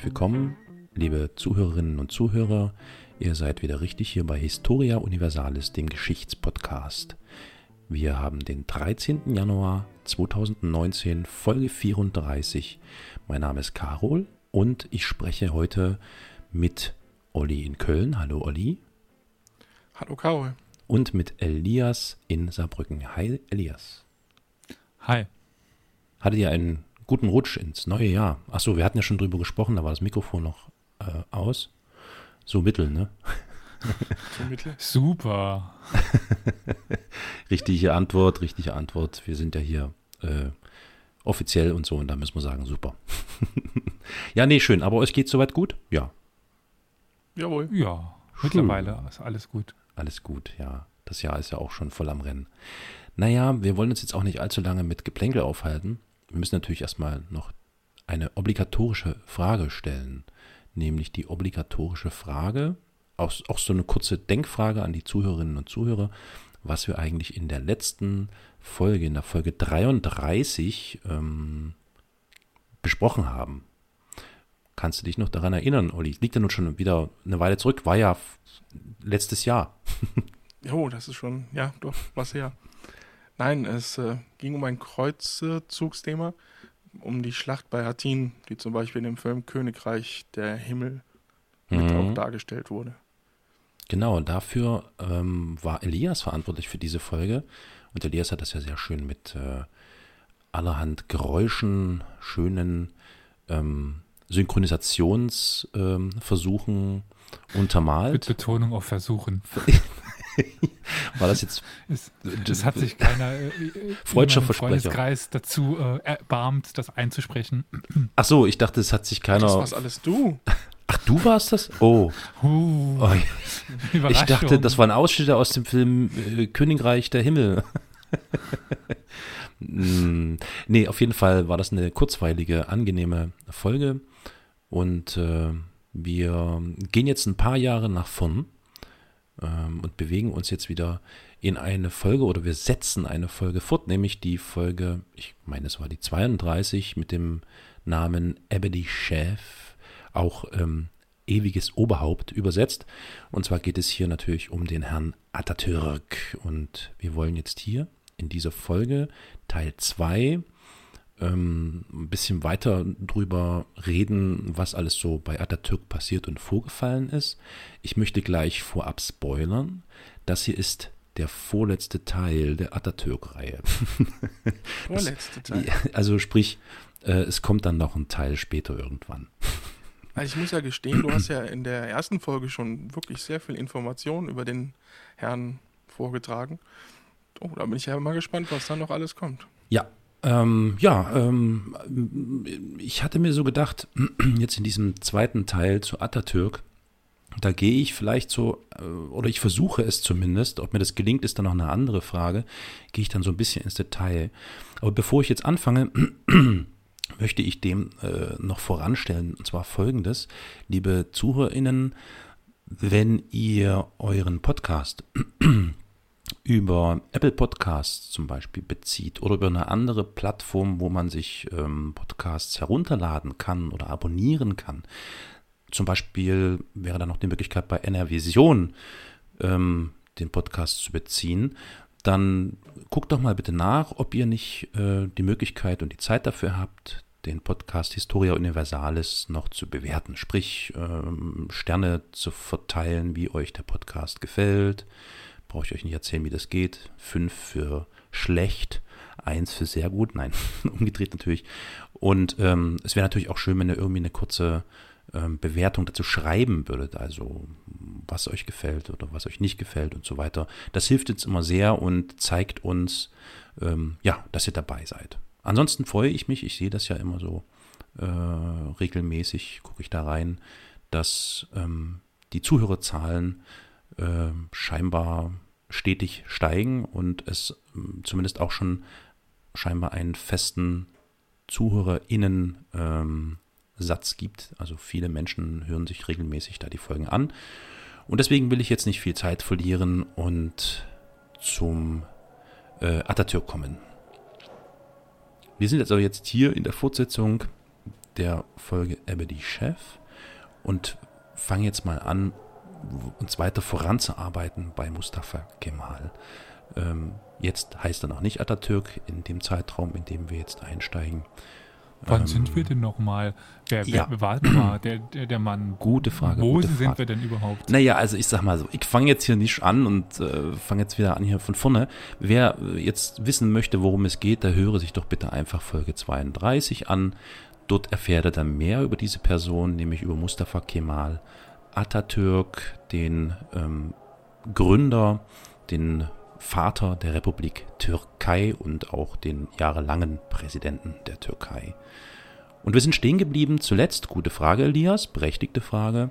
herzlich willkommen, liebe Zuhörerinnen und Zuhörer. Ihr seid wieder richtig hier bei Historia Universalis, dem Geschichtspodcast. Wir haben den 13. Januar 2019, Folge 34. Mein Name ist Carol und ich spreche heute mit Olli in Köln. Hallo Olli. Hallo Carol. Und mit Elias in Saarbrücken. Hi Elias. Hi. Hattet ihr einen guten Rutsch ins neue Jahr? Achso, wir hatten ja schon drüber gesprochen, da war das Mikrofon noch äh, aus. So mittel, ne? So mittel? Super. richtige Antwort, richtige Antwort. Wir sind ja hier äh, offiziell und so und da müssen wir sagen, super. ja, nee, schön. Aber euch geht soweit gut? Ja. Jawohl. Ja, mittlerweile ist alles gut. Alles gut, ja. Das Jahr ist ja auch schon voll am Rennen. Naja, wir wollen uns jetzt auch nicht allzu lange mit Geplänkel aufhalten. Wir müssen natürlich erstmal noch eine obligatorische Frage stellen, nämlich die obligatorische Frage, auch, auch so eine kurze Denkfrage an die Zuhörerinnen und Zuhörer, was wir eigentlich in der letzten Folge, in der Folge 33, ähm, besprochen haben. Kannst du dich noch daran erinnern, Olli? Liegt ja nun schon wieder eine Weile zurück, war ja letztes Jahr. Jo, das ist schon, ja, doch, was her. Nein, es äh, ging um ein Kreuzzugsthema, um die Schlacht bei Hattin, die zum Beispiel in dem Film Königreich der Himmel mit auch dargestellt wurde. Genau, und dafür ähm, war Elias verantwortlich für diese Folge. Und Elias hat das ja sehr schön mit äh, allerhand Geräuschen, schönen ähm, Synchronisationsversuchen ähm, untermalt. Mit Betonung auf Versuchen. War das jetzt. Es, es hat sich keiner äh, freudscher Versprecher Freundeskreis dazu äh, erbarmt, das einzusprechen. Ach so, ich dachte, es hat sich keiner. Das warst alles du. Ach, du warst das? Oh. Uh, oh ich dachte, das war ein Ausschnitt aus dem Film äh, Königreich der Himmel. mm, nee, auf jeden Fall war das eine kurzweilige, angenehme Folge. Und äh, wir gehen jetzt ein paar Jahre nach vorn ähm, und bewegen uns jetzt wieder in eine Folge oder wir setzen eine Folge fort, nämlich die Folge, ich meine, es war die 32 mit dem Namen Ebedi Chef, auch ähm, ewiges Oberhaupt übersetzt. Und zwar geht es hier natürlich um den Herrn Atatürk. Und wir wollen jetzt hier in dieser Folge Teil 2 ähm, ein bisschen weiter drüber reden, was alles so bei Atatürk passiert und vorgefallen ist. Ich möchte gleich vorab spoilern. Das hier ist der vorletzte Teil der Atatürk-Reihe. Vorletzte Teil. Also sprich, äh, es kommt dann noch ein Teil später irgendwann. Also ich muss ja gestehen, du hast ja in der ersten Folge schon wirklich sehr viel Informationen über den Herrn vorgetragen. Oh, da bin ich ja mal gespannt, was da noch alles kommt. Ja, ähm, ja, ähm, ich hatte mir so gedacht, jetzt in diesem zweiten Teil zu Atatürk, da gehe ich vielleicht so, äh, oder ich versuche es zumindest, ob mir das gelingt, ist dann noch eine andere Frage, gehe ich dann so ein bisschen ins Detail. Aber bevor ich jetzt anfange, möchte ich dem äh, noch voranstellen, und zwar folgendes, liebe ZuhörerInnen, wenn ihr euren Podcast über Apple Podcasts zum Beispiel bezieht oder über eine andere Plattform, wo man sich ähm, Podcasts herunterladen kann oder abonnieren kann. Zum Beispiel wäre da noch die Möglichkeit bei NRVision ähm, den Podcast zu beziehen. Dann guckt doch mal bitte nach, ob ihr nicht äh, die Möglichkeit und die Zeit dafür habt, den Podcast Historia Universalis noch zu bewerten, sprich ähm, Sterne zu verteilen, wie euch der Podcast gefällt brauche ich euch nicht erzählen, wie das geht. Fünf für schlecht, eins für sehr gut. Nein, umgedreht natürlich. Und ähm, es wäre natürlich auch schön, wenn ihr irgendwie eine kurze ähm, Bewertung dazu schreiben würdet. Also was euch gefällt oder was euch nicht gefällt und so weiter. Das hilft uns immer sehr und zeigt uns, ähm, ja, dass ihr dabei seid. Ansonsten freue ich mich, ich sehe das ja immer so äh, regelmäßig, gucke ich da rein, dass ähm, die Zuhörerzahlen äh, scheinbar stetig steigen und es äh, zumindest auch schon scheinbar einen festen ZuhörerInnen ähm, gibt. Also viele Menschen hören sich regelmäßig da die Folgen an. Und deswegen will ich jetzt nicht viel Zeit verlieren und zum äh, Atatürk kommen. Wir sind jetzt aber jetzt hier in der Fortsetzung der Folge Ebedi Chef und fange jetzt mal an, uns weiter voranzuarbeiten bei Mustafa Kemal. Ähm, jetzt heißt er noch nicht Atatürk in dem Zeitraum, in dem wir jetzt einsteigen. Wann ähm, sind wir denn nochmal? Wer, wer ja. mal, der, der, der Mann. Gute Frage. Wo gute sind Frage. wir denn überhaupt? Naja, also ich sag mal so, ich fange jetzt hier nicht an und äh, fange jetzt wieder an hier von vorne. Wer jetzt wissen möchte, worum es geht, der höre sich doch bitte einfach Folge 32 an. Dort erfährt er dann mehr über diese Person, nämlich über Mustafa Kemal Atatürk, den ähm, Gründer, den Vater der Republik Türkei und auch den jahrelangen Präsidenten der Türkei. Und wir sind stehen geblieben, zuletzt, gute Frage, Elias, berechtigte Frage,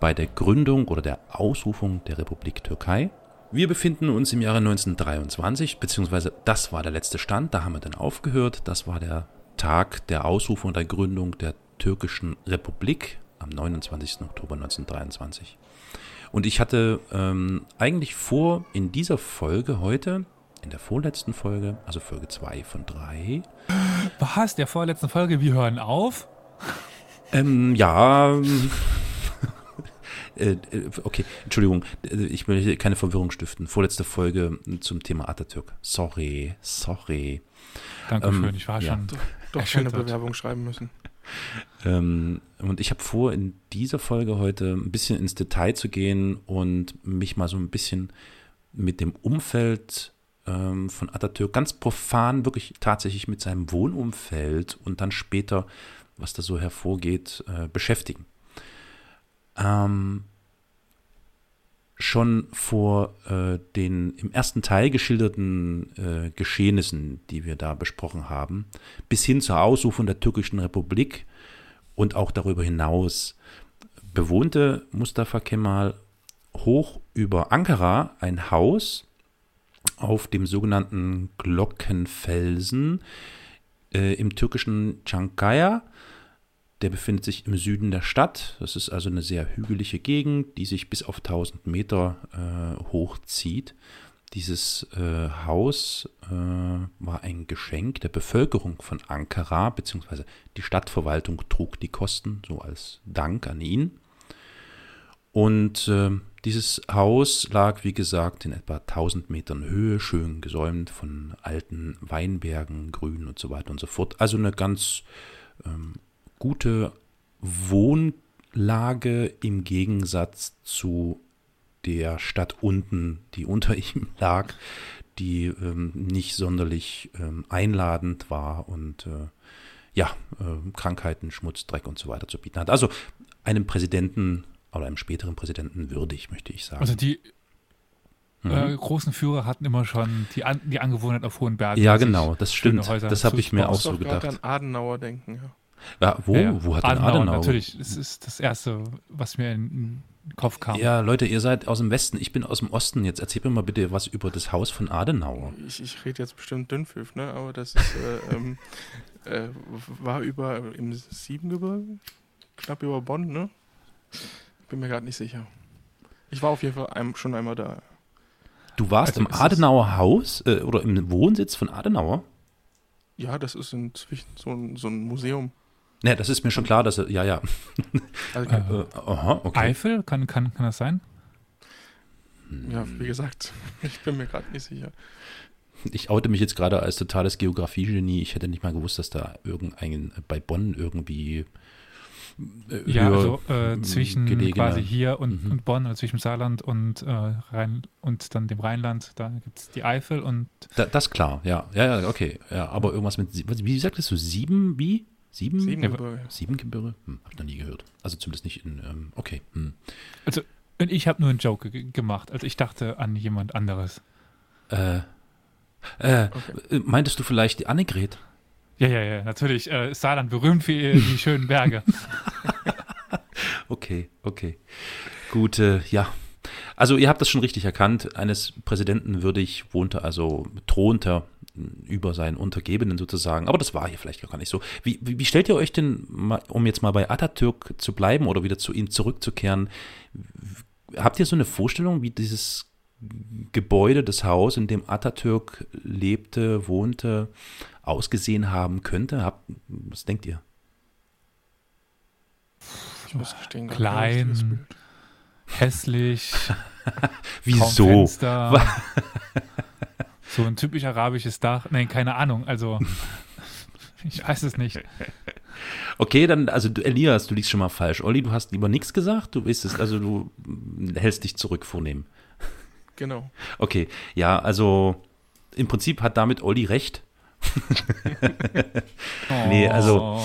bei der Gründung oder der Ausrufung der Republik Türkei. Wir befinden uns im Jahre 1923, beziehungsweise das war der letzte Stand, da haben wir dann aufgehört. Das war der Tag der Ausrufung der Gründung der türkischen Republik am 29. Oktober 1923. Und ich hatte ähm, eigentlich vor, in dieser Folge heute, in der vorletzten Folge, also Folge 2 von 3. Was? Der vorletzten Folge? Wir hören auf? Ähm, ja. äh, okay, Entschuldigung, ich will hier keine Verwirrung stiften. Vorletzte Folge zum Thema Atatürk. Sorry, sorry. Dankeschön, ähm, ich war ja. schon. Doch, doch keine Bewerbung schreiben müssen. Ähm, und ich habe vor, in dieser Folge heute ein bisschen ins Detail zu gehen und mich mal so ein bisschen mit dem Umfeld ähm, von Atatürk ganz profan, wirklich tatsächlich mit seinem Wohnumfeld und dann später, was da so hervorgeht, äh, beschäftigen. Ähm, schon vor äh, den im ersten Teil geschilderten äh, Geschehnissen, die wir da besprochen haben, bis hin zur Ausrufung der türkischen Republik und auch darüber hinaus bewohnte Mustafa Kemal hoch über Ankara ein Haus auf dem sogenannten Glockenfelsen äh, im türkischen Çankaya der befindet sich im Süden der Stadt. Das ist also eine sehr hügelige Gegend, die sich bis auf 1000 Meter äh, hochzieht. Dieses äh, Haus äh, war ein Geschenk der Bevölkerung von Ankara, beziehungsweise die Stadtverwaltung trug die Kosten, so als Dank an ihn. Und äh, dieses Haus lag, wie gesagt, in etwa 1000 Metern Höhe, schön gesäumt von alten Weinbergen, Grün und so weiter und so fort. Also eine ganz ähm, gute Wohnlage im Gegensatz zu der Stadt unten, die unter ihm lag, die ähm, nicht sonderlich ähm, einladend war und äh, ja, äh, Krankheiten, Schmutz, Dreck und so weiter zu bieten hat. Also einem Präsidenten oder einem späteren Präsidenten würdig, möchte ich sagen. Also die mhm. äh, großen Führer hatten immer schon die, An die Angewohnheit auf hohen Bergen. Ja, genau, das stimmt. Das habe ich mir auch so gedacht. Ich an Adenauer denken, ja. Ja, wo? Ja, wo hat Adenauer, denn Adenauer? Natürlich, es ist das Erste, was mir in, in den Kopf kam. Ja, Leute, ihr seid aus dem Westen, ich bin aus dem Osten. Jetzt erzählt mir mal bitte was über das Haus von Adenauer. Ich, ich rede jetzt bestimmt Dünnpfiff, ne? aber das ist, äh, ähm, äh, war über im Siebengebirge, knapp über Bonn, ne? Bin mir gerade nicht sicher. Ich war auf jeden Fall ein, schon einmal da. Du warst also im Adenauer Haus äh, oder im Wohnsitz von Adenauer? Ja, das ist inzwischen so ein, so ein Museum. Ne, das ist mir schon klar, dass er, ja, ja. Also, äh, aha, okay. Eifel, kann, kann, kann das sein? Ja, wie gesagt, ich bin mir gerade nicht sicher. Ich oute mich jetzt gerade als totales Geografiegenie. Ich hätte nicht mal gewusst, dass da irgendein bei Bonn irgendwie äh, ja, also äh, zwischen gelegene. quasi hier und, mhm. und, Bonn, also zwischen Saarland und äh, Rhein und dann dem Rheinland, da gibt es die Eifel und. Da, das klar, ja. Ja, ja, okay. Ja, aber irgendwas mit wie sagtest du, sieben, wie? Sieben? Siebengebirge. Siebengebirge? Hm, hab ich noch nie gehört. Also zumindest nicht in, ähm, okay. Hm. Also, und ich habe nur einen Joke gemacht. Also ich dachte an jemand anderes. Äh, äh, okay. Äh, meintest du vielleicht die Annegret? Ja, ja, ja, natürlich. Äh, Saarland berühmt für die schönen Berge. okay, okay. Gut, äh, ja. Also ihr habt das schon richtig erkannt. Eines Präsidenten würdig wohnte also, thronte über seinen Untergebenen sozusagen. Aber das war hier vielleicht gar nicht so. Wie, wie, wie stellt ihr euch denn, um jetzt mal bei Atatürk zu bleiben oder wieder zu ihm zurückzukehren, habt ihr so eine Vorstellung, wie dieses Gebäude, das Haus, in dem Atatürk lebte, wohnte, ausgesehen haben könnte? Habt, was denkt ihr? Ich muss gestehen, klein, hässlich. Wieso? so ein typisch arabisches Dach. Nein, keine Ahnung. Also, ich weiß es nicht. Okay, dann, also du, Elias, du liegst schon mal falsch. Olli, du hast lieber nichts gesagt. Du weißt es, also du hältst dich zurück vornehmen. Genau. Okay, ja, also im Prinzip hat damit Olli recht. nee, also,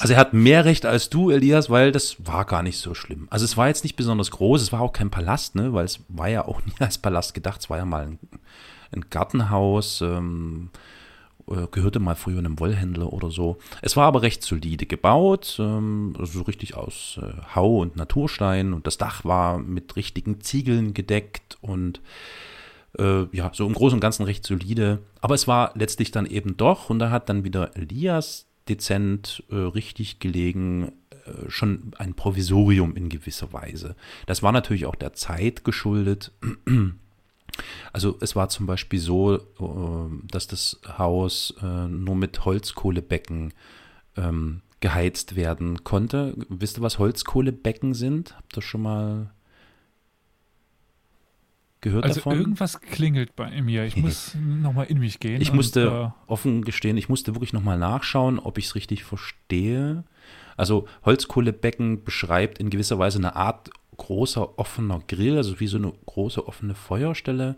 also er hat mehr Recht als du, Elias, weil das war gar nicht so schlimm. Also es war jetzt nicht besonders groß, es war auch kein Palast, ne, weil es war ja auch nie als Palast gedacht, es war ja mal ein, ein Gartenhaus, ähm, äh, gehörte mal früher einem Wollhändler oder so. Es war aber recht solide gebaut, ähm, also so richtig aus äh, Hau und Naturstein und das Dach war mit richtigen Ziegeln gedeckt und äh, ja, so im Großen und Ganzen recht solide. Aber es war letztlich dann eben doch, und da hat dann wieder Elias dezent äh, richtig gelegen, äh, schon ein Provisorium in gewisser Weise. Das war natürlich auch der Zeit geschuldet. Also es war zum Beispiel so, äh, dass das Haus äh, nur mit Holzkohlebecken ähm, geheizt werden konnte. Wisst ihr, was Holzkohlebecken sind? Habt ihr schon mal gehört also davon? irgendwas klingelt bei mir. Ich muss nochmal in mich gehen. Ich musste äh, offen gestehen, ich musste wirklich nochmal nachschauen, ob ich es richtig verstehe. Also Holzkohlebecken beschreibt in gewisser Weise eine Art großer offener Grill, also wie so eine große offene Feuerstelle,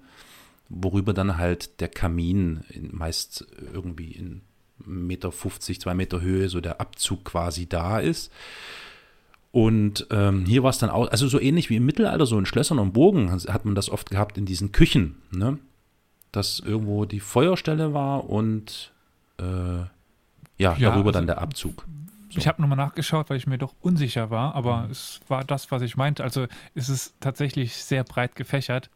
worüber dann halt der Kamin in, meist irgendwie in Meter 50, zwei Meter Höhe so der Abzug quasi da ist. Und ähm, hier war es dann auch, also so ähnlich wie im Mittelalter, so in Schlössern und Burgen hat man das oft gehabt in diesen Küchen, ne? Dass irgendwo die Feuerstelle war und äh, ja, ja, darüber also, dann der Abzug. So. Ich habe nochmal nachgeschaut, weil ich mir doch unsicher war, aber mhm. es war das, was ich meinte. Also ist es tatsächlich sehr breit gefächert.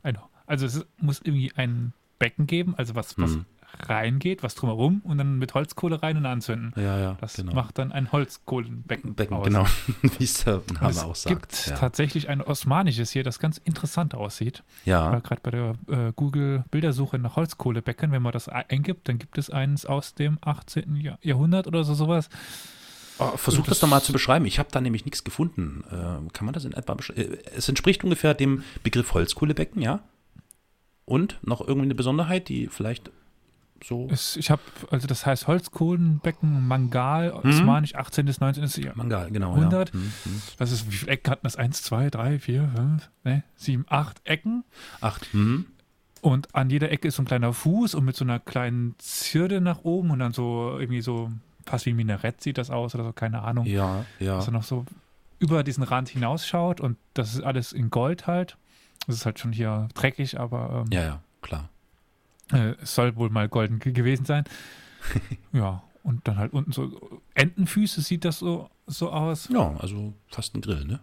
Also es muss irgendwie ein Becken geben, also was, was mhm reingeht, was drumherum und dann mit Holzkohle rein und anzünden. Ja, ja. Das genau. macht dann ein Holzkohlenbecken. Becken, aus. genau, wie es der Name auch sagt. Es gibt ja. tatsächlich ein osmanisches hier, das ganz interessant aussieht. Ja. Gerade bei der äh, Google-Bildersuche nach Holzkohlebecken, wenn man das eingibt, dann gibt es eins aus dem 18. Jahrhundert oder so sowas. Oh, versuch das, das doch mal zu beschreiben. Ich habe da nämlich nichts gefunden. Äh, kann man das in etwa beschreiben? Äh, es entspricht ungefähr dem Begriff Holzkohlebecken, ja? Und noch irgendwie eine Besonderheit, die vielleicht so. Es, ich habe, also das heißt Holzkohlenbecken, Mangal, hm? Osmanisch, 18. bis 19. Jahrhundert. Mangal, genau. 100. Ja. Hm, hm. Das ist, wie viele Ecken hatten das? Eins, zwei, drei, vier, fünf, ne, sieben, acht Ecken. Acht. Hm. Und an jeder Ecke ist so ein kleiner Fuß und mit so einer kleinen Zirde nach oben und dann so irgendwie so, fast wie ein Minarett sieht das aus oder so, keine Ahnung. Ja, ja. Dass er noch so über diesen Rand hinausschaut und das ist alles in Gold halt. Das ist halt schon hier dreckig, aber. Ähm, ja, ja, klar. Äh, es soll wohl mal golden gewesen sein. ja, und dann halt unten so Entenfüße sieht das so, so aus. Ja, also fast ein Grill, ne?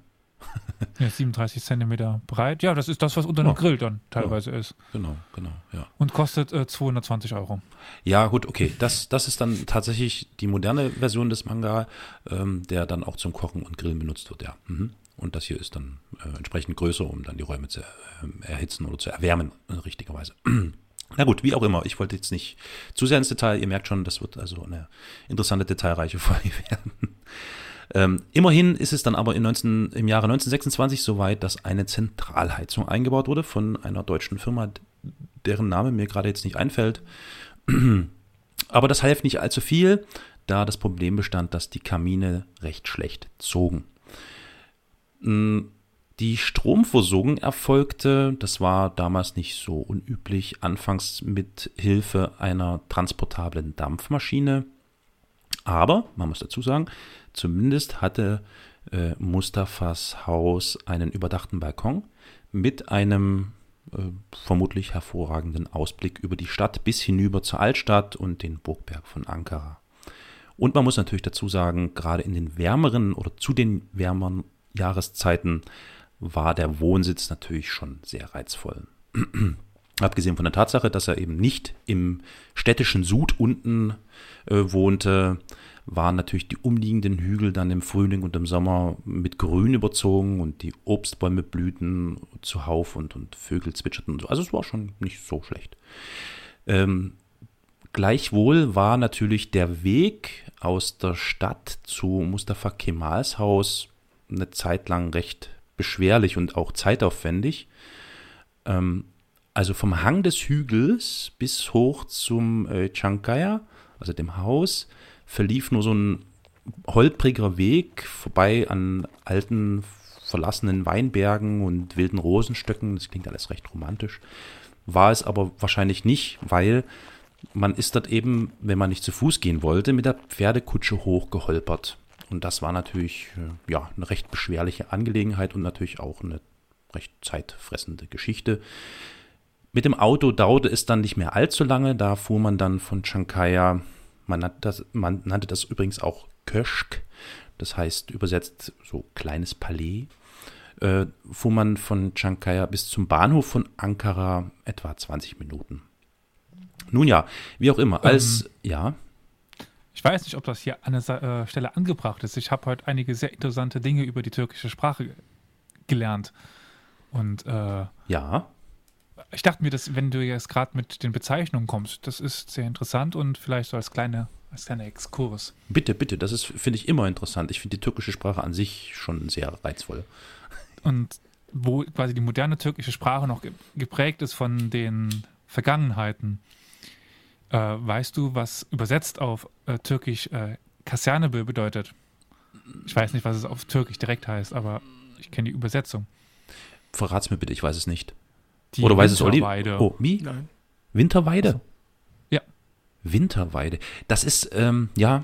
ja, 37 Zentimeter breit. Ja, das ist das, was unter einem ja. Grill dann teilweise ja. ist. Genau, genau, ja. Und kostet äh, 220 Euro. Ja, gut, okay. Das, das ist dann tatsächlich die moderne Version des Manga, ähm, der dann auch zum Kochen und Grillen benutzt wird, ja. Mhm. Und das hier ist dann äh, entsprechend größer, um dann die Räume zu äh, erhitzen oder zu erwärmen, äh, richtigerweise. Na gut, wie auch immer. Ich wollte jetzt nicht zu sehr ins Detail. Ihr merkt schon, das wird also eine interessante, detailreiche Folge werden. Ähm, immerhin ist es dann aber 19, im Jahre 1926 soweit, dass eine Zentralheizung eingebaut wurde von einer deutschen Firma, deren Name mir gerade jetzt nicht einfällt. Aber das half nicht allzu viel, da das Problem bestand, dass die Kamine recht schlecht zogen. Hm, die Stromversorgung erfolgte, das war damals nicht so unüblich, anfangs mit Hilfe einer transportablen Dampfmaschine. Aber, man muss dazu sagen, zumindest hatte äh, Mustafas Haus einen überdachten Balkon mit einem äh, vermutlich hervorragenden Ausblick über die Stadt bis hinüber zur Altstadt und den Burgberg von Ankara. Und man muss natürlich dazu sagen, gerade in den wärmeren oder zu den wärmeren Jahreszeiten war der Wohnsitz natürlich schon sehr reizvoll. Abgesehen von der Tatsache, dass er eben nicht im städtischen Sud unten äh, wohnte, waren natürlich die umliegenden Hügel dann im Frühling und im Sommer mit Grün überzogen und die Obstbäume blühten zuhauf und, und Vögel zwitscherten und so. Also es war schon nicht so schlecht. Ähm, Gleichwohl war natürlich der Weg aus der Stadt zu Mustafa Kemals Haus eine Zeit lang recht beschwerlich und auch zeitaufwendig. Ähm, also vom Hang des Hügels bis hoch zum äh, Chankaya, also dem Haus, verlief nur so ein holpriger Weg vorbei an alten verlassenen Weinbergen und wilden Rosenstöcken. Das klingt alles recht romantisch. War es aber wahrscheinlich nicht, weil man ist dort eben, wenn man nicht zu Fuß gehen wollte, mit der Pferdekutsche hochgeholpert. Und das war natürlich äh, ja, eine recht beschwerliche Angelegenheit und natürlich auch eine recht zeitfressende Geschichte. Mit dem Auto dauerte es dann nicht mehr allzu lange. Da fuhr man dann von Chankaya, man, nannte das, man nannte das übrigens auch Köschk, das heißt übersetzt so kleines Palais, äh, fuhr man von Chankaya bis zum Bahnhof von Ankara etwa 20 Minuten. Nun ja, wie auch immer, als, ähm, ja. Ich weiß nicht, ob das hier an der äh, Stelle angebracht ist. Ich habe heute einige sehr interessante Dinge über die türkische Sprache gelernt. Und äh, ja. Ich dachte mir, dass wenn du jetzt gerade mit den Bezeichnungen kommst, das ist sehr interessant und vielleicht so als kleine als kleiner Exkurs. Bitte, bitte, das ist, finde ich, immer interessant. Ich finde die türkische Sprache an sich schon sehr reizvoll. Und wo quasi die moderne türkische Sprache noch geprägt ist von den Vergangenheiten. Äh, weißt du, was übersetzt auf äh, Türkisch äh, Kaserne bedeutet? Ich weiß nicht, was es auf Türkisch direkt heißt, aber ich kenne die Übersetzung. Verrat's mir bitte, ich weiß es nicht. Die Oder weiß es Olli? Oh, wie? Nein. Winterweide? So. Ja. Winterweide. Das ist, ähm, ja.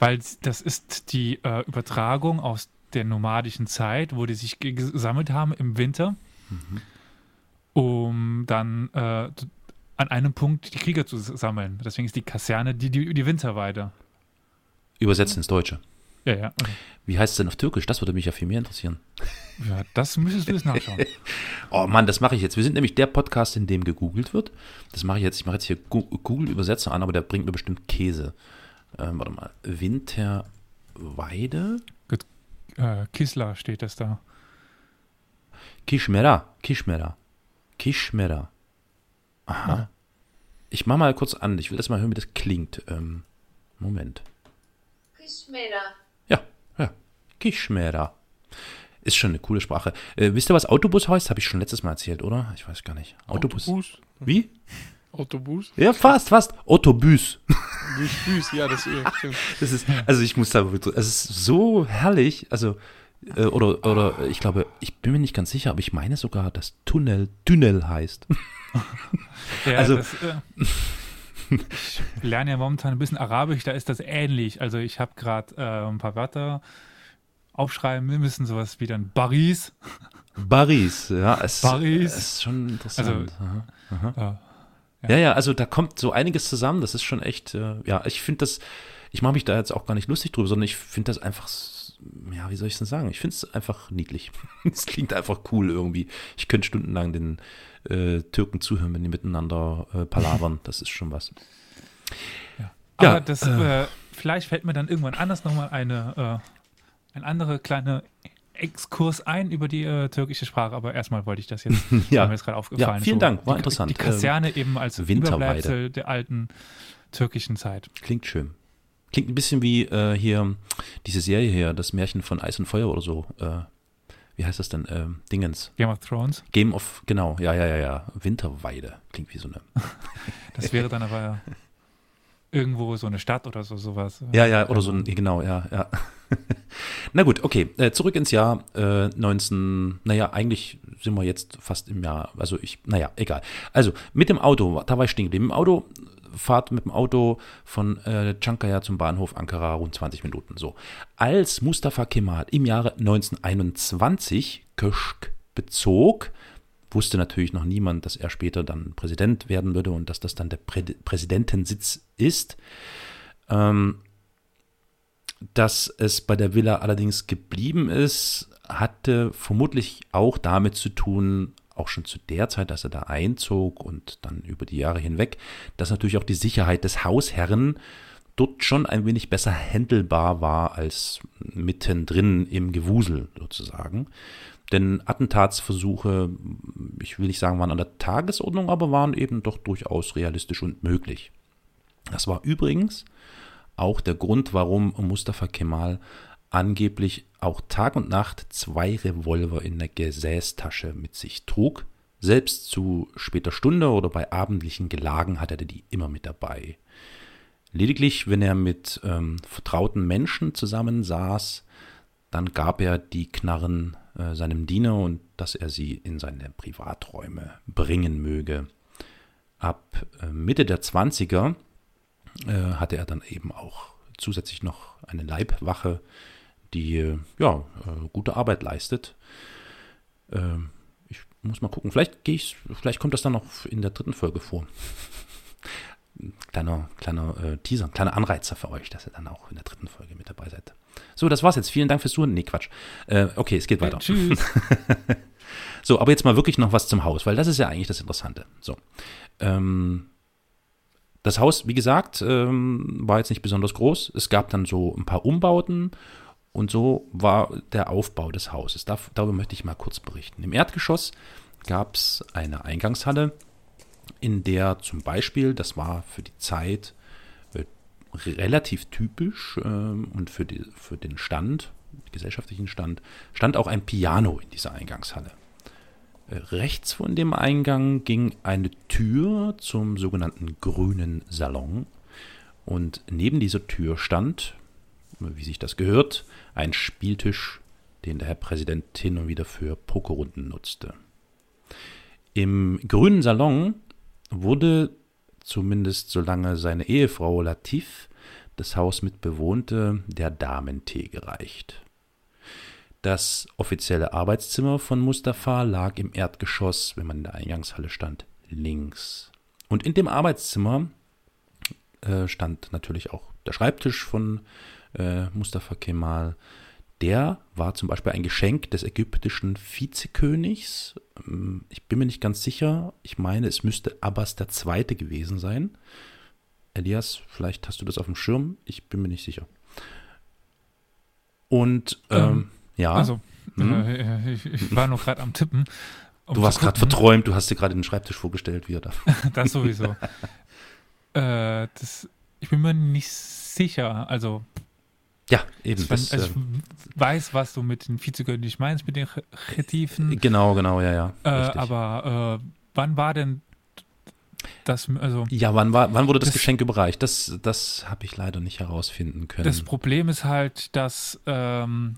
Weil das ist die äh, Übertragung aus der nomadischen Zeit, wo die sich gesammelt haben im Winter, mhm. um dann äh, an einem Punkt die Krieger zu sammeln. Deswegen ist die Kaserne die, die, die Winterweide. Übersetzt ins Deutsche. Ja, ja. Okay. Wie heißt es denn auf Türkisch? Das würde mich ja viel mehr interessieren. Ja, das müsstest du jetzt nachschauen. oh Mann, das mache ich jetzt. Wir sind nämlich der Podcast, in dem gegoogelt wird. Das mache ich jetzt. Ich mache jetzt hier Google-Übersetzer an, aber der bringt mir bestimmt Käse. Ähm, warte mal. Winterweide? Gut. Äh, Kisla steht das da. Kishmera. Kishmera. Kishmera. Aha. Ja. Ich mache mal kurz an. Ich will das mal hören, wie das klingt. Ähm, Moment. Kishmera. Kishmera. Ist schon eine coole Sprache. Äh, wisst ihr, was Autobus heißt? Habe ich schon letztes Mal erzählt, oder? Ich weiß gar nicht. Autobus. Autobus. Wie? Autobus? Ja, fast, fast. Autobus. Büs, ja, das, stimmt. das ist, also ich muss da, es ist so herrlich, also, äh, oder, oder ich glaube, ich bin mir nicht ganz sicher, aber ich meine sogar, dass Tunnel Tunnel heißt. ja, also, das, äh, ich lerne ja momentan ein bisschen Arabisch, da ist das ähnlich. Also ich habe gerade äh, ein paar Wörter aufschreiben wir müssen, sowas wie dann Baris. Baris, ja, es, Baris. ist schon interessant. Also, aha, aha. Ja. Ja. ja, also da kommt so einiges zusammen, das ist schon echt, äh, ja, ich finde das, ich mache mich da jetzt auch gar nicht lustig drüber, sondern ich finde das einfach, ja, wie soll ich es denn sagen? Ich finde es einfach niedlich. es klingt einfach cool irgendwie. Ich könnte stundenlang den äh, Türken zuhören, wenn die miteinander äh, palavern, das ist schon was. Ja, aber das, äh, vielleicht fällt mir dann irgendwann anders nochmal eine äh, ein anderer kleiner Exkurs ein über die äh, türkische Sprache, aber erstmal wollte ich das jetzt, ja. mir jetzt gerade aufgefallen. Ja, vielen so, Dank, war die, interessant. Die Kaserne ähm, eben als Überbleibsel der alten türkischen Zeit. Klingt schön. Klingt ein bisschen wie äh, hier diese Serie hier, das Märchen von Eis und Feuer oder so. Äh, wie heißt das denn? Äh, Dingens. Game of Thrones? Game of, genau, ja, ja, ja, ja. Winterweide. Klingt wie so eine. das wäre dann aber irgendwo so eine Stadt oder so, sowas. Ja, ja, oder so ein, genau, ja, ja. Na gut, okay, äh, zurück ins Jahr äh, 19, naja, eigentlich sind wir jetzt fast im Jahr, also ich, naja, egal. Also mit dem Auto, da war ich stehen geblieben. Im Auto, Fahrt mit dem Auto von äh, Chankaya zum Bahnhof Ankara rund 20 Minuten. So. Als Mustafa Kemal im Jahre 1921 Köschk bezog, wusste natürlich noch niemand, dass er später dann Präsident werden würde und dass das dann der Prä Präsidentensitz ist. Ähm, dass es bei der Villa allerdings geblieben ist, hatte vermutlich auch damit zu tun, auch schon zu der Zeit, dass er da einzog und dann über die Jahre hinweg, dass natürlich auch die Sicherheit des Hausherren dort schon ein wenig besser händelbar war als mittendrin im Gewusel sozusagen. Denn Attentatsversuche, ich will nicht sagen, waren an der Tagesordnung, aber waren eben doch durchaus realistisch und möglich. Das war übrigens auch der Grund, warum Mustafa Kemal angeblich auch Tag und Nacht zwei Revolver in der Gesäßtasche mit sich trug. Selbst zu später Stunde oder bei abendlichen Gelagen hatte er die immer mit dabei. Lediglich, wenn er mit ähm, vertrauten Menschen zusammensaß, dann gab er die Knarren äh, seinem Diener und dass er sie in seine Privaträume bringen möge. Ab äh, Mitte der 20er äh, hatte er dann eben auch zusätzlich noch eine Leibwache, die ja äh, gute Arbeit leistet. Ähm, ich muss mal gucken, vielleicht gehe ich, vielleicht kommt das dann noch in der dritten Folge vor. kleiner, kleiner äh, Teaser, kleiner Anreizer für euch, dass ihr dann auch in der dritten Folge mit dabei seid. So, das war's jetzt. Vielen Dank fürs Zuhören. Nee, Quatsch. Äh, okay, es geht weiter. Tschüss. so, aber jetzt mal wirklich noch was zum Haus, weil das ist ja eigentlich das Interessante. So. Ähm, das Haus, wie gesagt, ähm, war jetzt nicht besonders groß. Es gab dann so ein paar Umbauten und so war der Aufbau des Hauses. Dar darüber möchte ich mal kurz berichten. Im Erdgeschoss gab es eine Eingangshalle, in der zum Beispiel, das war für die Zeit äh, relativ typisch äh, und für, die, für den Stand, gesellschaftlichen Stand, stand auch ein Piano in dieser Eingangshalle. Äh, rechts von dem Eingang ging eine Tür zum sogenannten grünen Salon und neben dieser Tür stand, wie sich das gehört, ein Spieltisch, den der Herr Präsident hin und wieder für Pokerrunden nutzte. Im grünen Salon wurde, zumindest solange seine Ehefrau Latif das Haus mit bewohnte, der Damentee gereicht. Das offizielle Arbeitszimmer von Mustafa lag im Erdgeschoss, wenn man in der Eingangshalle stand, links. Und in dem Arbeitszimmer äh, stand natürlich auch der Schreibtisch von äh, Mustafa Kemal. Der war zum Beispiel ein Geschenk des ägyptischen Vizekönigs. Ähm, ich bin mir nicht ganz sicher. Ich meine, es müsste Abbas II. gewesen sein. Elias, vielleicht hast du das auf dem Schirm. Ich bin mir nicht sicher. Und ähm, ähm, ja. Also, äh, ich, ich, war nur gerade am Tippen. Um du warst gerade verträumt, du hast dir gerade den Schreibtisch vorgestellt, wie er da. das sowieso. äh, das, ich bin mir nicht sicher. Also, ja, eben. Das, also ich ähm, weiß, was du mit den Vizekönig meinst, mit den Retifen. Genau, genau, ja, ja. Äh, aber äh, wann war denn das, also ja, wann, war, wann wurde das, das Geschenk überreicht? Das, das habe ich leider nicht herausfinden können. Das Problem ist halt, dass ähm,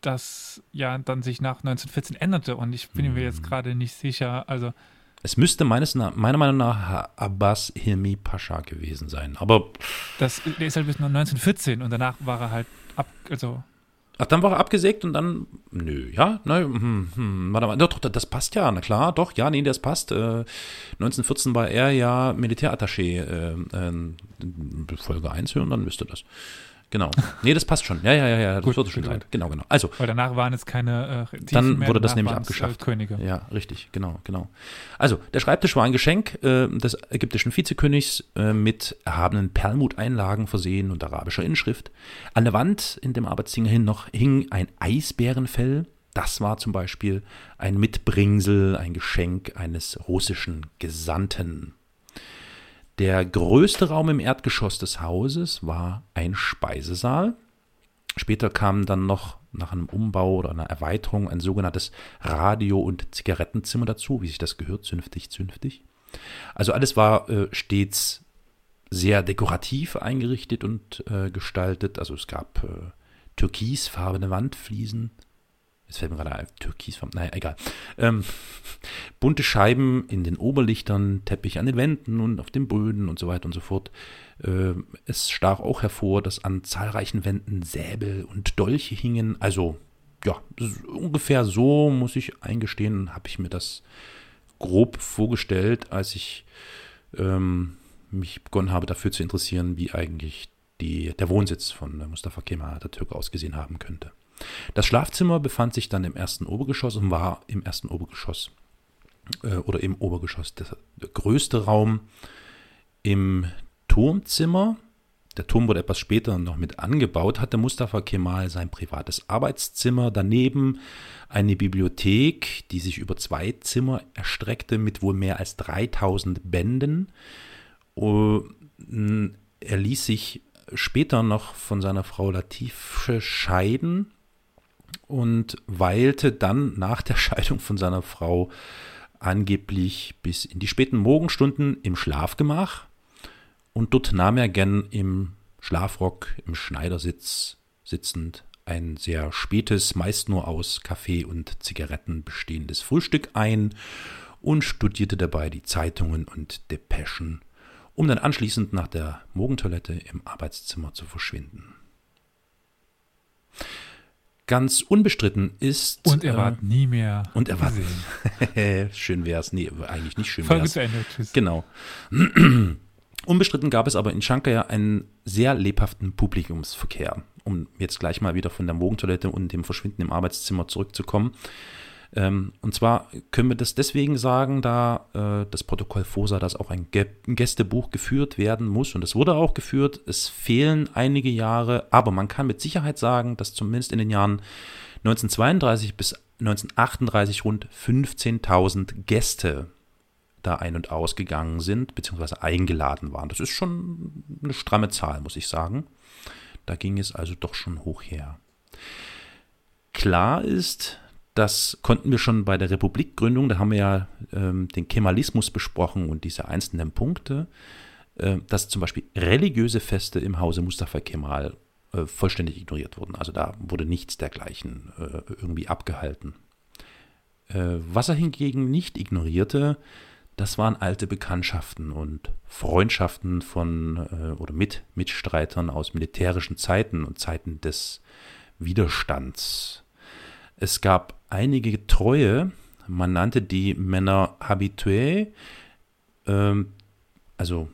das ja dann sich nach 1914 änderte und ich bin hm. mir jetzt gerade nicht sicher. Also es müsste meines, meiner Meinung nach Abbas Hilmi Pascha gewesen sein. Aber. Das, der ist halt bis 1914 und danach war er halt ab. Also Ach, dann war er abgesägt und dann, nö, ja, ne, hm, hm, warte mal, doch, das passt ja, na klar, doch, ja, nee, das passt. Äh, 1914 war er ja Militärattaché, äh, äh, Folge 1 hören, dann müsste das. Genau. Nee, das passt schon. Ja, ja, ja, ja. Das wurde schon sein. Genau, genau. Also. Weil danach waren es keine äh, Dann mehr, wurde das nämlich abgeschafft. Äh, Könige. Ja, richtig, genau, genau. Also, der Schreibtisch war ein Geschenk äh, des ägyptischen Vizekönigs äh, mit erhabenen Perlmuteinlagen versehen und arabischer Inschrift. An der Wand in dem Arbeitszimmer hin noch hing ein Eisbärenfell. Das war zum Beispiel ein Mitbringsel, ein Geschenk eines russischen Gesandten. Der größte Raum im Erdgeschoss des Hauses war ein Speisesaal. Später kam dann noch nach einem Umbau oder einer Erweiterung ein sogenanntes Radio- und Zigarettenzimmer dazu, wie sich das gehört, zünftig, zünftig. Also alles war äh, stets sehr dekorativ eingerichtet und äh, gestaltet. Also es gab äh, türkisfarbene Wandfliesen, Jetzt fällt mir gerade ein, Türkisfarben, naja, egal. Ähm, bunte Scheiben in den Oberlichtern, Teppich an den Wänden und auf den Böden und so weiter und so fort. Äh, es stach auch hervor, dass an zahlreichen Wänden Säbel und Dolche hingen. Also, ja, ungefähr so, muss ich eingestehen, habe ich mir das grob vorgestellt, als ich ähm, mich begonnen habe, dafür zu interessieren, wie eigentlich die, der Wohnsitz von Mustafa Kemal Atatürk ausgesehen haben könnte. Das Schlafzimmer befand sich dann im ersten Obergeschoss und war im ersten Obergeschoss äh, oder im Obergeschoss der, der größte Raum. Im Turmzimmer, der Turm wurde etwas später noch mit angebaut, hatte Mustafa Kemal sein privates Arbeitszimmer, daneben eine Bibliothek, die sich über zwei Zimmer erstreckte mit wohl mehr als 3000 Bänden. Er ließ sich später noch von seiner Frau Latife scheiden und weilte dann nach der Scheidung von seiner Frau angeblich bis in die späten Morgenstunden im Schlafgemach und dort nahm er gern im Schlafrock im Schneidersitz sitzend ein sehr spätes, meist nur aus Kaffee und Zigaretten bestehendes Frühstück ein und studierte dabei die Zeitungen und Depeschen, um dann anschließend nach der Morgentoilette im Arbeitszimmer zu verschwinden. Ganz unbestritten ist. Und er äh, war nie mehr. Und er war. schön wäre es. Nee, eigentlich nicht schön wäre es. Tschüss. Genau. Unbestritten gab es aber in Shankar einen sehr lebhaften Publikumsverkehr. Um jetzt gleich mal wieder von der Morgentoilette und dem Verschwinden im Arbeitszimmer zurückzukommen. Ähm, und zwar können wir das deswegen sagen, da äh, das Protokoll FOSA, dass auch ein, Gästebuch geführt werden muss. Und es wurde auch geführt. Es fehlen einige Jahre, aber man kann mit Sicherheit sagen, dass zumindest in den Jahren 1932 bis 1938 rund 15.000 Gäste da ein- und ausgegangen sind, beziehungsweise eingeladen waren. Das ist schon eine stramme Zahl, muss ich sagen. Da ging es also doch schon hoch her. Klar ist, das konnten wir schon bei der Republikgründung, da haben wir ja ähm, den Kemalismus besprochen und diese einzelnen Punkte, äh, dass zum Beispiel religiöse Feste im Hause Mustafa Kemal äh, vollständig ignoriert wurden. Also da wurde nichts dergleichen äh, irgendwie abgehalten. Äh, was er hingegen nicht ignorierte, das waren alte Bekanntschaften und Freundschaften von äh, oder mit Mitstreitern aus militärischen Zeiten und Zeiten des Widerstands. Es gab einige Treue, man nannte die Männer habitué, ähm, also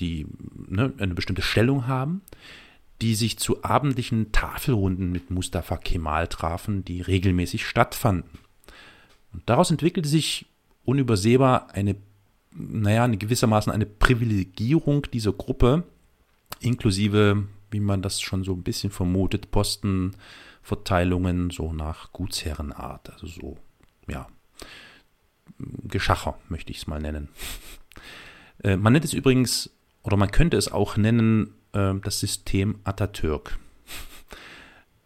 die ne, eine bestimmte Stellung haben, die sich zu abendlichen Tafelrunden mit Mustafa Kemal trafen, die regelmäßig stattfanden. Und daraus entwickelte sich unübersehbar eine, naja, eine gewissermaßen eine Privilegierung dieser Gruppe, inklusive, wie man das schon so ein bisschen vermutet, Postenverteilungen so nach Gutsherrenart, also so, ja, Geschacher möchte ich es mal nennen. Äh, man nennt es übrigens, oder man könnte es auch nennen, äh, das System Atatürk.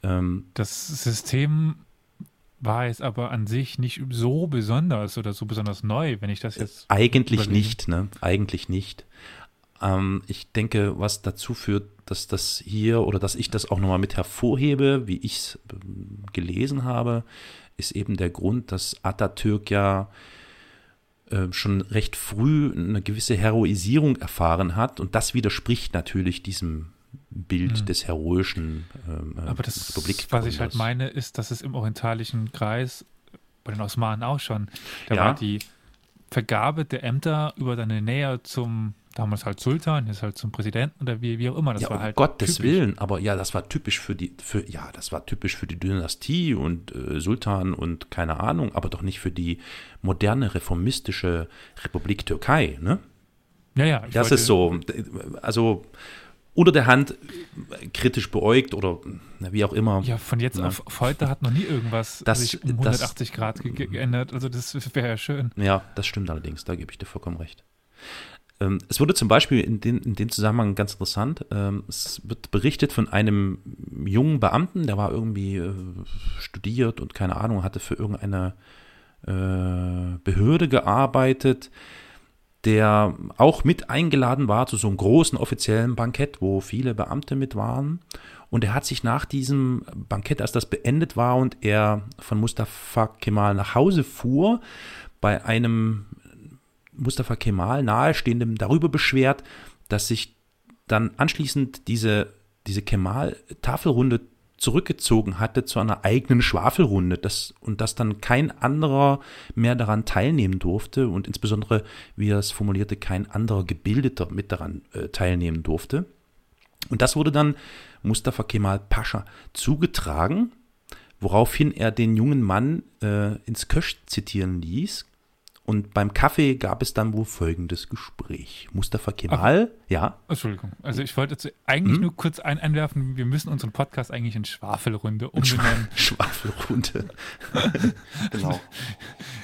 Ähm, das System war es aber an sich nicht so besonders oder so besonders neu, wenn ich das jetzt. Eigentlich überlege. nicht, ne? Eigentlich nicht. Ähm, ich denke, was dazu führt, dass das hier oder dass ich das auch nochmal mit hervorhebe, wie ich es ähm, gelesen habe, ist eben der Grund, dass Atatürk ja äh, schon recht früh eine gewisse Heroisierung erfahren hat und das widerspricht natürlich diesem Bild mhm. des heroischen ähm, äh, Aber das, was ich halt meine, ist, dass es im orientalischen Kreis, bei den Osmanen auch schon, da ja. war die Vergabe der Ämter über deine Nähe zum damals halt Sultan, jetzt halt zum Präsidenten oder wie, wie auch immer. Das ja, war halt Gottes typisch. Willen, aber ja, das war typisch für die, für, ja, das war typisch für die Dynastie und äh, Sultan und keine Ahnung, aber doch nicht für die moderne reformistische Republik Türkei, ne? Ja, ja. Das ist so, also unter der Hand kritisch beäugt oder wie auch immer. Ja, von jetzt ja. auf, heute hat noch nie irgendwas das, sich um 180 das, Grad ge geändert. Also das wäre ja schön. Ja, das stimmt allerdings, da gebe ich dir vollkommen recht. Ähm, es wurde zum Beispiel in, den, in dem Zusammenhang ganz interessant, ähm, es wird berichtet von einem jungen Beamten, der war irgendwie äh, studiert und keine Ahnung, hatte für irgendeine äh, Behörde gearbeitet, der auch mit eingeladen war zu so einem großen offiziellen Bankett, wo viele Beamte mit waren. Und er hat sich nach diesem Bankett, als das beendet war und er von Mustafa Kemal nach Hause fuhr, bei einem Mustafa Kemal nahestehendem darüber beschwert, dass sich dann anschließend diese, diese Kemal-Tafelrunde zurückgezogen hatte zu einer eigenen Schwafelrunde das, und dass dann kein anderer mehr daran teilnehmen durfte und insbesondere, wie er es formulierte, kein anderer Gebildeter mit daran äh, teilnehmen durfte. Und das wurde dann Mustafa Kemal Pascha zugetragen, woraufhin er den jungen Mann äh, ins Kösch zitieren ließ, und beim Kaffee gab es dann wohl folgendes Gespräch. Mustafa Kemal, Ach, ja. Entschuldigung. Also ich wollte jetzt eigentlich hm? nur kurz ein einwerfen, wir müssen unseren Podcast eigentlich in Schwafelrunde umbenennen. Schwafelrunde. genau.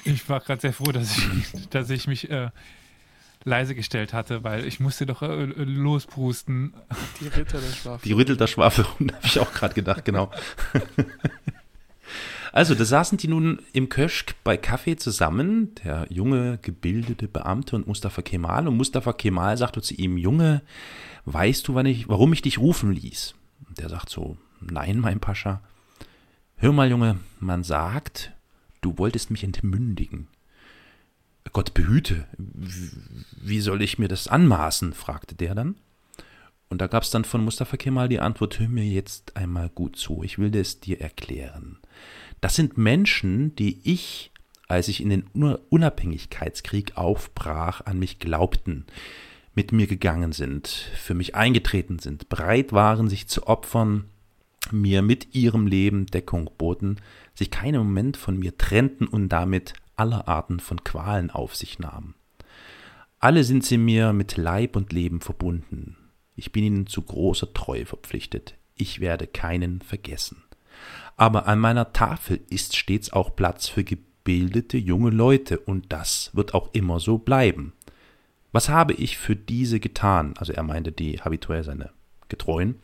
Ich war gerade sehr froh, dass ich, dass ich mich, äh, leise gestellt hatte, weil ich musste doch äh, losbrusten. Die Ritter der Schwafelhunde. Die Ritter der Schwafelhunde, habe ich auch gerade gedacht, genau. Also, da saßen die nun im Köschk bei Kaffee zusammen, der junge, gebildete Beamte und Mustafa Kemal. Und Mustafa Kemal sagte zu ihm, Junge, weißt du, wann ich, warum ich dich rufen ließ? Und der sagt so, nein, mein Pascha. Hör mal, Junge, man sagt, du wolltest mich entmündigen. Gott behüte, wie soll ich mir das anmaßen? fragte der dann. Und da gab es dann von Mustafa Kemal die Antwort, hör mir jetzt einmal gut zu, ich will es dir erklären. Das sind Menschen, die ich, als ich in den Unabhängigkeitskrieg aufbrach, an mich glaubten, mit mir gegangen sind, für mich eingetreten sind, bereit waren, sich zu opfern, mir mit ihrem Leben Deckung boten, sich keinen Moment von mir trennten und damit aller Arten von Qualen auf sich nahmen. Alle sind sie mir mit Leib und Leben verbunden. Ich bin ihnen zu großer Treue verpflichtet. Ich werde keinen vergessen aber an meiner Tafel ist stets auch Platz für gebildete junge Leute, und das wird auch immer so bleiben. Was habe ich für diese getan? Also er meinte die habituell seine Getreuen.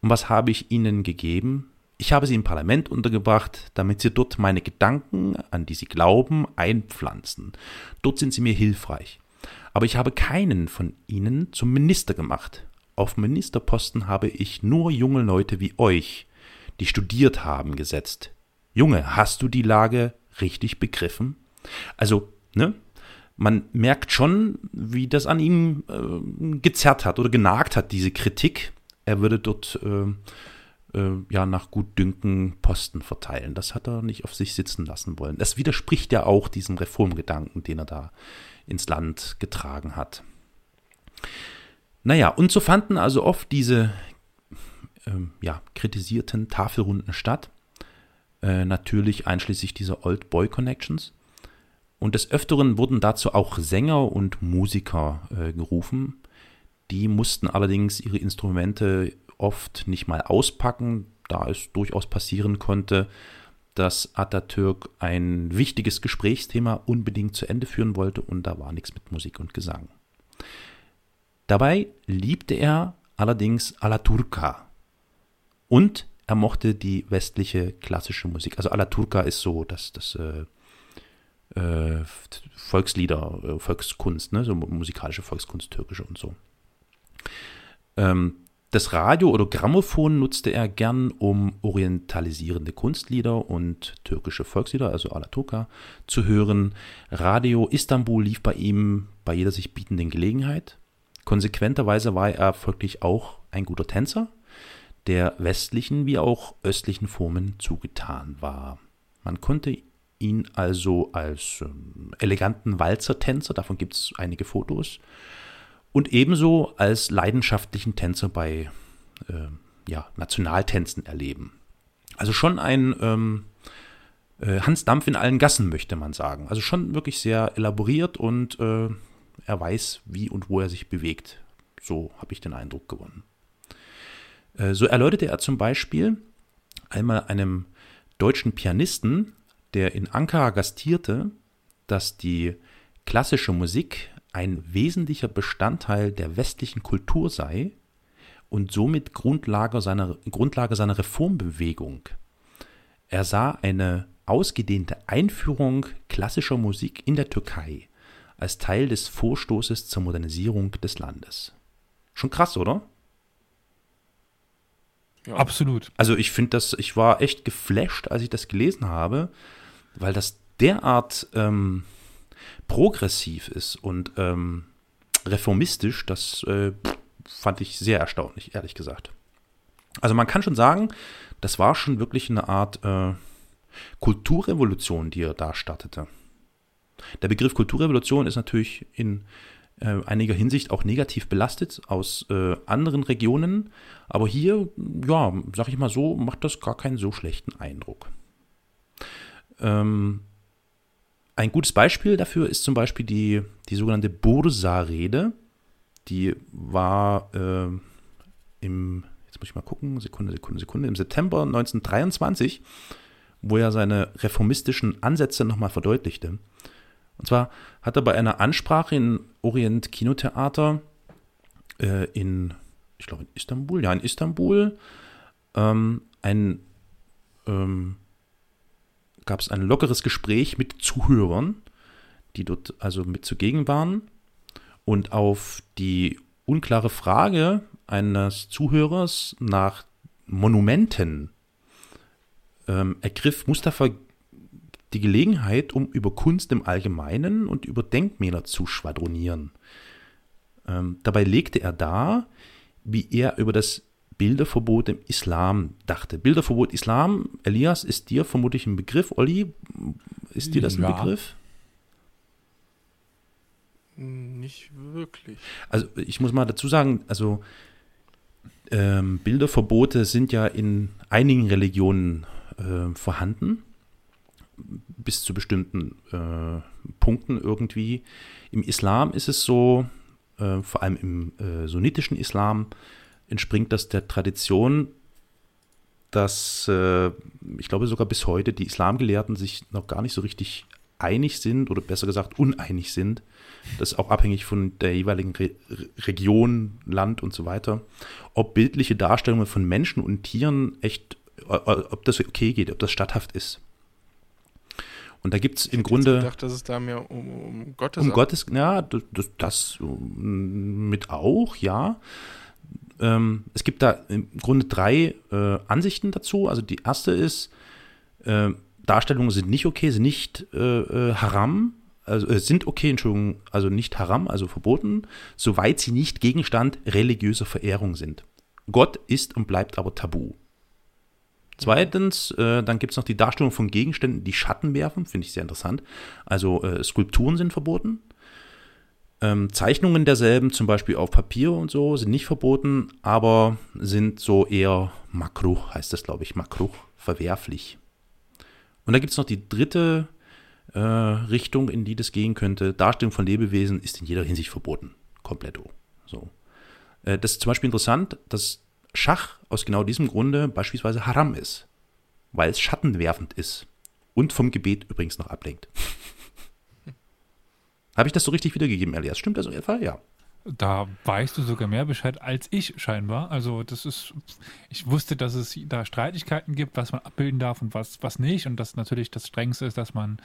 Und was habe ich ihnen gegeben? Ich habe sie im Parlament untergebracht, damit sie dort meine Gedanken, an die sie glauben, einpflanzen. Dort sind sie mir hilfreich. Aber ich habe keinen von ihnen zum Minister gemacht. Auf Ministerposten habe ich nur junge Leute wie euch, die studiert haben, gesetzt. Junge, hast du die Lage richtig begriffen? Also, ne? Man merkt schon, wie das an ihm äh, gezerrt hat oder genagt hat, diese Kritik. Er würde dort äh, äh, ja nach Gutdünken Posten verteilen. Das hat er nicht auf sich sitzen lassen wollen. Das widerspricht ja auch diesem Reformgedanken, den er da ins Land getragen hat. Naja, und so fanden also oft diese ähm, ja, kritisierten Tafelrunden statt. Äh, natürlich einschließlich dieser Old Boy Connections. Und des Öfteren wurden dazu auch Sänger und Musiker äh, gerufen. Die mussten allerdings ihre Instrumente oft nicht mal auspacken, da es durchaus passieren konnte, dass Atatürk ein wichtiges Gesprächsthema unbedingt zu Ende führen wollte und da war nichts mit Musik und Gesang. Dabei liebte er allerdings Alaturka, und er mochte die westliche klassische Musik. Also Alaturka ist so das, das äh, äh, Volkslieder, äh, Volkskunst, ne? so musikalische Volkskunst, türkische und so. Ähm, das Radio oder Grammophon nutzte er gern, um orientalisierende Kunstlieder und türkische Volkslieder, also Alaturka, zu hören. Radio Istanbul lief bei ihm bei jeder sich bietenden Gelegenheit. Konsequenterweise war er folglich auch ein guter Tänzer der westlichen wie auch östlichen Formen zugetan war. Man konnte ihn also als ähm, eleganten Walzertänzer, davon gibt es einige Fotos, und ebenso als leidenschaftlichen Tänzer bei äh, ja, Nationaltänzen erleben. Also schon ein ähm, äh, Hans Dampf in allen Gassen, möchte man sagen. Also schon wirklich sehr elaboriert und äh, er weiß, wie und wo er sich bewegt. So habe ich den Eindruck gewonnen. Äh, so erläuterte er zum Beispiel einmal einem deutschen Pianisten, der in Ankara gastierte, dass die klassische Musik ein wesentlicher Bestandteil der westlichen Kultur sei und somit Grundlage seiner, Grundlage seiner Reformbewegung. Er sah eine ausgedehnte Einführung klassischer Musik in der Türkei als Teil des Vorstoßes zur Modernisierung des Landes. Schon krass, oder? Ja. Absolut. Also ich finde das, ich war echt geflasht, als ich das gelesen habe, weil das derart ähm, progressiv ist und ähm, reformistisch, das äh, fand ich sehr erstaunlich, ehrlich gesagt. Also man kann schon sagen, das war schon wirklich eine Art äh, Kulturrevolution, die er da startete. Der Begriff Kulturrevolution ist natürlich in äh, einiger Hinsicht auch negativ belastet aus äh, anderen Regionen. Aber hier, ja, sag ich mal so, macht das gar keinen so schlechten Eindruck. Ähm, ein gutes Beispiel dafür ist zum Beispiel die, die sogenannte Bursa-Rede. Die war äh, im, jetzt muss ich mal gucken, Sekunde, Sekunde, Sekunde, im September 1923, wo er seine reformistischen Ansätze nochmal verdeutlichte. Und zwar hat er bei einer Ansprache in Orient Kinotheater äh, in, ich glaube in Istanbul, ja in Istanbul, ähm, ein ähm, gab es ein lockeres Gespräch mit Zuhörern, die dort also mit zugegen waren. Und auf die unklare Frage eines Zuhörers nach Monumenten ähm, ergriff Mustafa die Gelegenheit, um über Kunst im Allgemeinen und über Denkmäler zu schwadronieren. Ähm, dabei legte er dar, wie er über das Bilderverbot im Islam dachte. Bilderverbot Islam, Elias, ist dir vermutlich ein Begriff. Olli, ist dir das ein ja. Begriff? Nicht wirklich. Also ich muss mal dazu sagen, also ähm, Bilderverbote sind ja in einigen Religionen äh, vorhanden, bis zu bestimmten äh, Punkten irgendwie. Im Islam ist es so, äh, vor allem im äh, sunnitischen Islam, entspringt das der Tradition, dass äh, ich glaube sogar bis heute die Islamgelehrten sich noch gar nicht so richtig einig sind oder besser gesagt uneinig sind. Das ist auch abhängig von der jeweiligen Re Region, Land und so weiter. Ob bildliche Darstellungen von Menschen und Tieren echt, ob das okay geht, ob das statthaft ist. Und da gibt es im Grunde. Ich dachte, dass es da mehr um, um Gottes. Um Gottes, ja, das, das, das mit auch, ja. Ähm, es gibt da im Grunde drei äh, Ansichten dazu. Also die erste ist, äh, Darstellungen sind nicht okay, sind nicht äh, äh haram, also äh, sind okay, Entschuldigung, also nicht haram, also verboten, soweit sie nicht Gegenstand religiöser Verehrung sind. Gott ist und bleibt aber tabu. Zweitens, äh, dann gibt es noch die Darstellung von Gegenständen, die Schatten werfen, finde ich sehr interessant. Also äh, Skulpturen sind verboten. Ähm, Zeichnungen derselben, zum Beispiel auf Papier und so, sind nicht verboten, aber sind so eher makruch, heißt das, glaube ich, makruch, verwerflich. Und da gibt es noch die dritte äh, Richtung, in die das gehen könnte. Darstellung von Lebewesen ist in jeder Hinsicht verboten. Kompletto. So. Äh, das ist zum Beispiel interessant, dass Schach aus genau diesem Grunde beispielsweise haram ist, weil es schattenwerfend ist und vom Gebet übrigens noch ablenkt. Habe ich das so richtig wiedergegeben, Elias? Stimmt das in etwa? Ja. Da weißt du sogar mehr Bescheid als ich scheinbar. Also das ist, ich wusste, dass es da Streitigkeiten gibt, was man abbilden darf und was, was nicht. Und dass natürlich das Strengste ist, dass man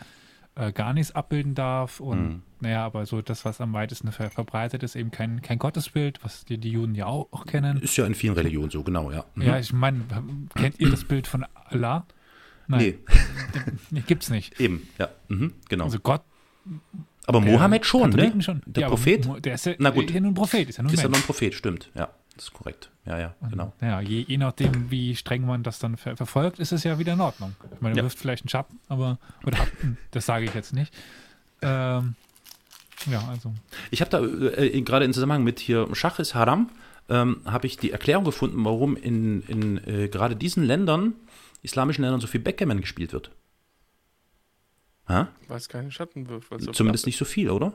äh, gar nichts abbilden darf. Und mhm. naja, aber so das, was am weitesten ver verbreitet ist, eben kein, kein Gottesbild, was die, die Juden ja auch, auch, kennen. Ist ja in vielen Religionen so, genau, ja. Mhm. Ja, ich meine, kennt ihr das Bild von Allah? Nein. Nee. Gibt's nicht. Eben, ja. Mhm, genau. Also Gott aber Mohammed schon, ne? Schon. Der ja, Prophet? Der ist ja, Na gut. ist ja nur ein Prophet. Ist ja nur ein, ist ja nur ein Prophet, stimmt. Ja, das ist korrekt. Ja, ja, genau. Ja, je, je, nachdem, wie streng man das dann ver verfolgt, ist es ja wieder in Ordnung. Ich meine, ja. wirft vielleicht einen Schatten, aber, oder, das sage ich jetzt nicht. Ähm, ja, also. Ich habe da äh, gerade im Zusammenhang mit hier Schach ist Haram, ähm, habe ich die Erklärung gefunden, warum in, in äh, gerade diesen Ländern, islamischen Ländern, so viel Backgammon gespielt wird. Ha? Weil es keine Schatten wirft. So Zumindest nicht so viel, oder?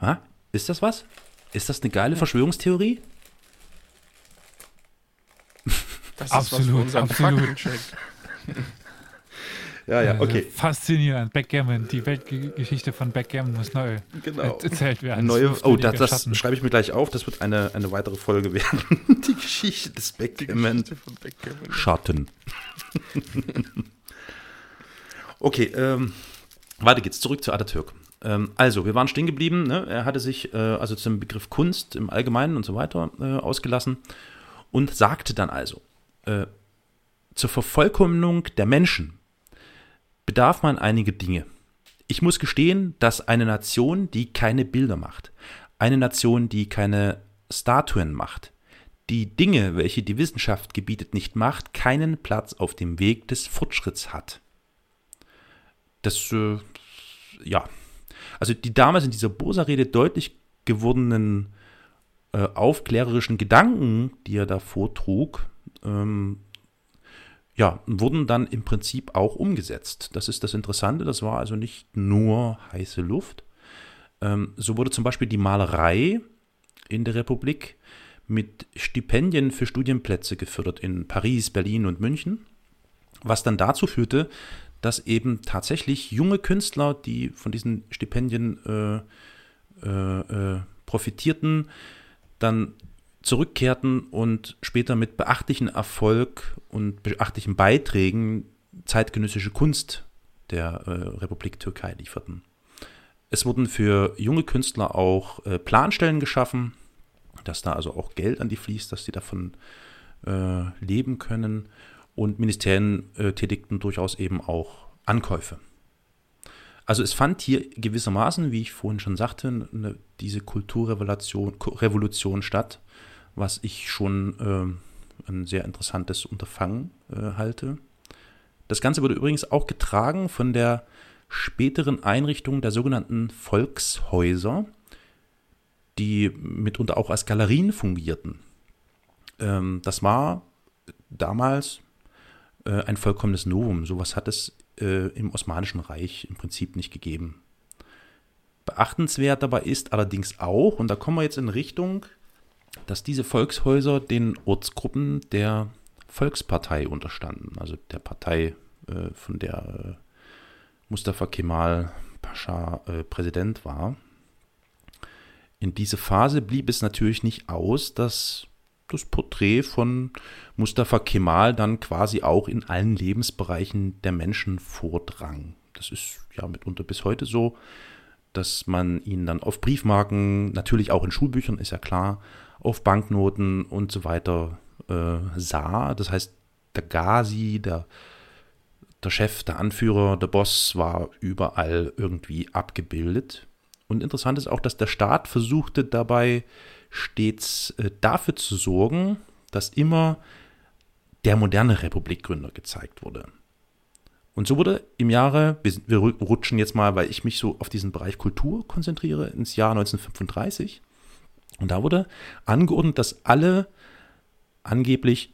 Ha? Ist das was? Ist das eine geile ja. Verschwörungstheorie? Das ist absolut, absolut. ja, ja, okay. Also faszinierend. Backgammon, die Weltgeschichte von Backgammon muss neu genau. erzählt werden. Neue, oh, das, das schreibe ich mir gleich auf. Das wird eine, eine weitere Folge werden. die Geschichte des Backgammon. Geschichte von Backgammon. Schatten. okay, ähm, weiter geht's, zurück zu Atatürk. Ähm, also, wir waren stehen geblieben. Ne? Er hatte sich äh, also zum Begriff Kunst im Allgemeinen und so weiter äh, ausgelassen und sagte dann also, äh, zur Vervollkommnung der Menschen bedarf man einige Dinge. Ich muss gestehen, dass eine Nation, die keine Bilder macht, eine Nation, die keine Statuen macht, die Dinge, welche die Wissenschaft gebietet, nicht macht, keinen Platz auf dem Weg des Fortschritts hat das, äh, ja, also die damals in dieser Bosa-Rede deutlich gewordenen äh, aufklärerischen Gedanken, die er da vortrug, ähm, ja, wurden dann im Prinzip auch umgesetzt. Das ist das Interessante, das war also nicht nur heiße Luft. Ähm, so wurde zum Beispiel die Malerei in der Republik mit Stipendien für Studienplätze gefördert in Paris, Berlin und München, was dann dazu führte, dass eben tatsächlich junge Künstler, die von diesen Stipendien äh, äh, äh, profitierten, dann zurückkehrten und später mit beachtlichem Erfolg und beachtlichen Beiträgen zeitgenössische Kunst der äh, Republik Türkei lieferten. Es wurden für junge Künstler auch äh, Planstellen geschaffen, dass da also auch Geld an die fließt, dass sie davon äh, leben können. Und Ministerien äh, tätigten durchaus eben auch Ankäufe. Also es fand hier gewissermaßen, wie ich vorhin schon sagte, eine, diese Kulturrevolution Revolution statt, was ich schon äh, ein sehr interessantes Unterfangen äh, halte. Das Ganze wurde übrigens auch getragen von der späteren Einrichtung der sogenannten Volkshäuser, die mitunter auch als Galerien fungierten. Ähm, das war damals äh, ein vollkommenes Novum. Sowas hat es äh, im Osmanischen Reich im Prinzip nicht gegeben. Beachtenswert dabei ist allerdings auch, und da kommen wir jetzt in Richtung, dass diese Volkshäuser den Ortsgruppen der Volkspartei unterstanden, also der Partei, äh, von der äh, Mustafa Kemal Pascha äh, Präsident war. In diese Phase blieb es natürlich nicht aus, dass das Porträt von Mustafa Kemal dann quasi auch in allen Lebensbereichen der Menschen vordrang. Das ist ja mitunter bis heute so, dass man ihn dann auf Briefmarken, natürlich auch in Schulbüchern, ist ja klar, auf Banknoten und so weiter äh, sah. Das heißt, der Ghazi, der der Chef, der Anführer, der Boss war überall irgendwie abgebildet. Und interessant ist auch, dass der Staat versuchte dabei stets äh, dafür zu sorgen, dass immer der moderne Republikgründer gezeigt wurde. Und so wurde im Jahre, wir rutschen jetzt mal, weil ich mich so auf diesen Bereich Kultur konzentriere, ins Jahr 1935. Und da wurde angeordnet, dass alle angeblich,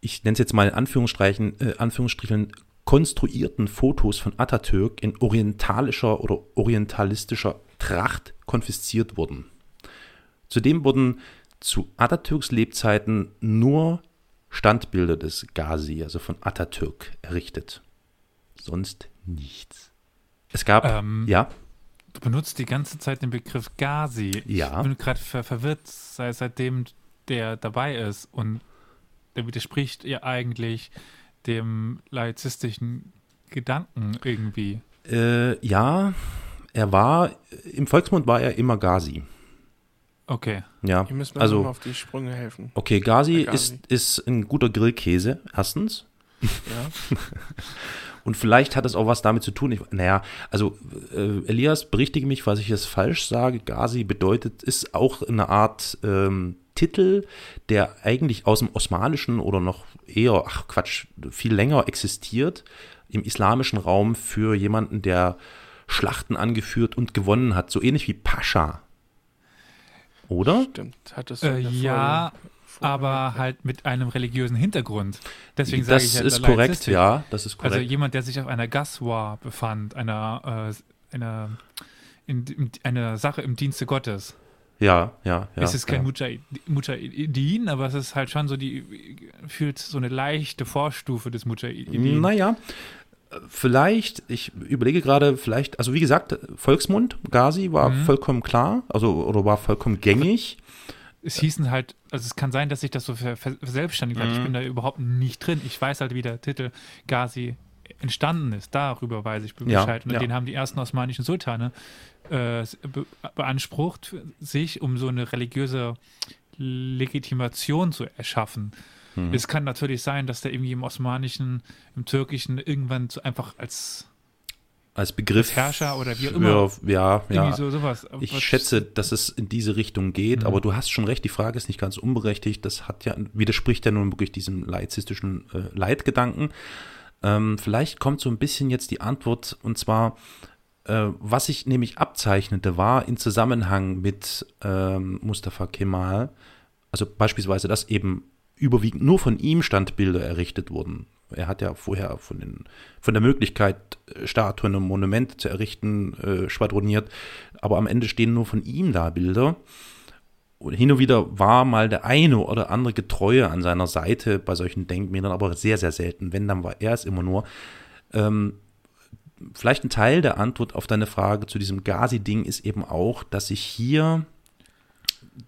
ich nenne es jetzt mal in Anführungsstrichen, äh, Anführungsstrichen konstruierten Fotos von Atatürk in orientalischer oder orientalistischer Tracht konfisziert wurden. Zudem wurden zu Atatürks Lebzeiten nur Standbilder des Ghazi, also von Atatürk, errichtet. Sonst nichts. Es gab, ähm, ja. Du benutzt die ganze Zeit den Begriff Ghazi. Ja. Ich bin gerade ver verwirrt, sei seitdem der dabei ist und der widerspricht ja eigentlich dem laizistischen Gedanken irgendwie. Äh, ja, er war, im Volksmund war er immer Gazi. Okay. Ja, Ihr müsst mir also, auf die Sprünge helfen. Okay, Gazi, Gazi. Ist, ist ein guter Grillkäse, erstens. Ja. Und vielleicht hat es auch was damit zu tun. Ich, naja, also äh, Elias, berichtige mich, falls ich es falsch sage. Gazi bedeutet, ist auch eine Art ähm, Titel, der eigentlich aus dem Osmanischen oder noch eher, ach Quatsch, viel länger existiert, im islamischen Raum für jemanden, der Schlachten angeführt und gewonnen hat, so ähnlich wie Pascha. Oder? Stimmt, hat es Äh, ja, aber halt mit einem religiösen Hintergrund. Deswegen sage das ich ja ist korrekt, ja, das ist korrekt. Also jemand, der sich auf einer Gaswa befand, einer, äh, einer, in, in, einer Sache im Dienste Gottes. ja, ja, ja. es ist kein ja. Mujahid- Mujahideen, aber es ist halt schon so die, fühlt so eine leichte Vorstufe des Mujahideen. Naja, vielleicht, ich überlege gerade, vielleicht, also wie gesagt, Volksmund, Gazi war Mhm. vollkommen klar, also oder war vollkommen gängig. Es hießen halt, also es kann sein, dass sich das so ver ver- verselbstständigt hat. Ich Mhm. bin da überhaupt nicht drin. Ich weiß halt, wie der Titel Ghazi entstanden ist. Darüber weiß ich Ja, Bescheid. Und ja. den haben die ersten osmanischen Sultane äh, be beansprucht, sich, um so eine religiöse Legitimation zu erschaffen. Mhm. Es kann natürlich sein, dass der irgendwie im Osmanischen, im Türkischen irgendwann so einfach als Als Begriff. Herrscher oder wie auch immer. Ja, ja. so. Ich Was- schätze, dass es in diese Richtung geht, Mhm. aber du hast schon recht, die Frage ist nicht ganz unberechtigt. Das hat ja, widerspricht ja nun wirklich diesem laizistischen äh, Leitgedanken. Ähm, vielleicht kommt so ein bisschen jetzt die Antwort, und zwar, äh, was sich nämlich abzeichnete, war in Zusammenhang mit ähm, Mustafa Kemal, also beispielsweise, dass eben überwiegend nur von ihm Standbilder errichtet wurden. Er hat ja vorher von, den, von der Möglichkeit, äh, Statuen und Monumente zu errichten, äh, schwadroniert, aber am Ende stehen nur von ihm da Bilder. Und hin und wieder war mal der eine oder andere Getreue an seiner Seite bei solchen Denkmälern, aber sehr, sehr selten. Wenn, dann war er es immer nur. Ähm, vielleicht ein Teil der Antwort auf deine Frage zu diesem Gazi-Ding ist eben auch, dass sich hier,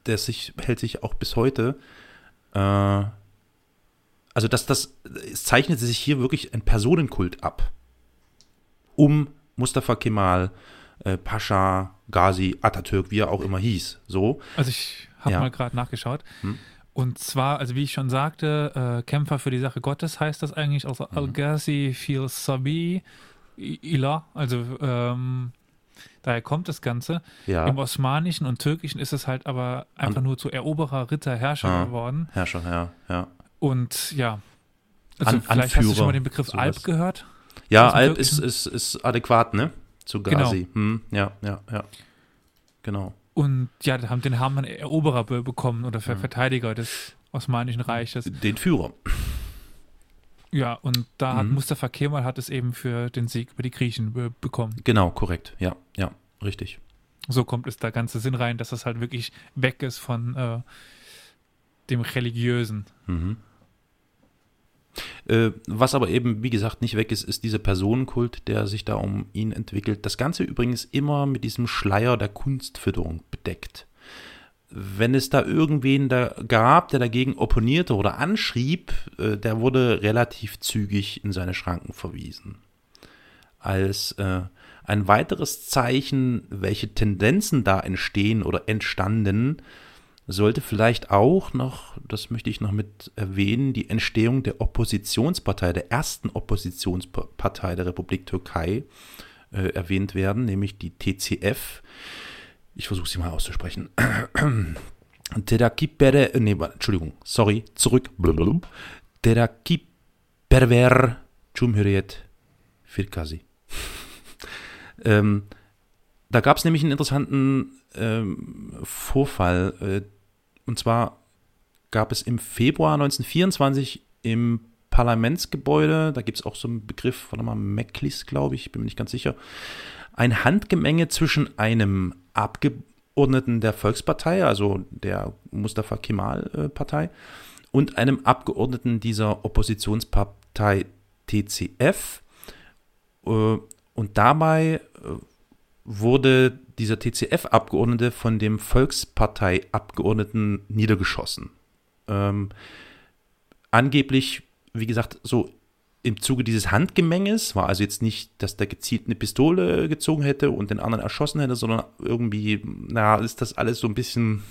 das sich, hält sich auch bis heute, äh, also dass das, es zeichnet sich hier wirklich ein Personenkult ab. Um Mustafa Kemal, äh, Pascha, Ghazi, Atatürk, wie er auch immer hieß. So. Also ich habe Ja. mal gerade nachgeschaut. Hm. Und zwar, also wie ich schon sagte, äh, Kämpfer für die Sache Gottes heißt das eigentlich, also Mhm. Al-Ghazi fil Sabi I- Ilah, also ähm, daher kommt das Ganze. Ja. Im Osmanischen und Türkischen ist es halt aber einfach An- nur zu Eroberer, Ritter, Herrscher Ah. geworden. Herrscher, ja, ja. Und ja, also An- vielleicht hast du schon Anführer, mal den Begriff sowas. Alp gehört. Ja, Alp ist, ist, ist adäquat, ne? Zu Genau. Ghazi. Hm, ja, ja, ja. Genau. Und ja, da haben den haben dann Eroberer be bekommen oder Ja. Verteidiger des Osmanischen Reiches. Den Führer. Ja, und da hat Mhm. Mustafa Kemal hat es eben für den Sieg über die Griechen be bekommen. Genau, korrekt. Ja, ja, richtig. So kommt es da ganze Sinn rein, dass das halt wirklich weg ist von äh, dem Religiösen. Mhm. Äh, was aber eben, wie gesagt, nicht weg ist, ist dieser Personenkult, der sich da um ihn entwickelt. Das Ganze übrigens immer mit diesem Schleier der Kunstfütterung bedeckt. Wenn es da irgendwen da gab, der dagegen opponierte oder anschrieb, äh, der wurde relativ zügig in seine Schranken verwiesen. Als äh, ein weiteres Zeichen, welche Tendenzen da entstehen oder entstanden, sollte vielleicht auch noch, das möchte ich noch mit erwähnen, die Entstehung der Oppositionspartei, der ersten Oppositionspartei der Republik Türkei äh, erwähnt werden, nämlich die TCF. Ich versuche sie mal auszusprechen. Terakipere, äh, nee, Entschuldigung, sorry, zurück. Terakiperver Cumhuriyet Firkazi. ähm, da gab es nämlich einen interessanten ähm, Vorfall. Äh, und zwar gab es im Februar 1924 im Parlamentsgebäude, da gibt es auch so einen Begriff, warte mal, Meklis, glaube ich, bin mir nicht ganz sicher, ein Handgemenge zwischen einem Abgeordneten der Volkspartei, also der Mustafa Kemal-Partei, und einem Abgeordneten dieser Oppositionspartei TCF. Äh, und dabei äh, wurde dieser TCF-Abgeordnete von dem Volkspartei-Abgeordneten niedergeschossen. Ähm, angeblich, wie gesagt, so im Zuge dieses Handgemenges war also jetzt nicht, dass der gezielt eine Pistole gezogen hätte und den anderen erschossen hätte, sondern irgendwie, na, ist das alles so ein bisschen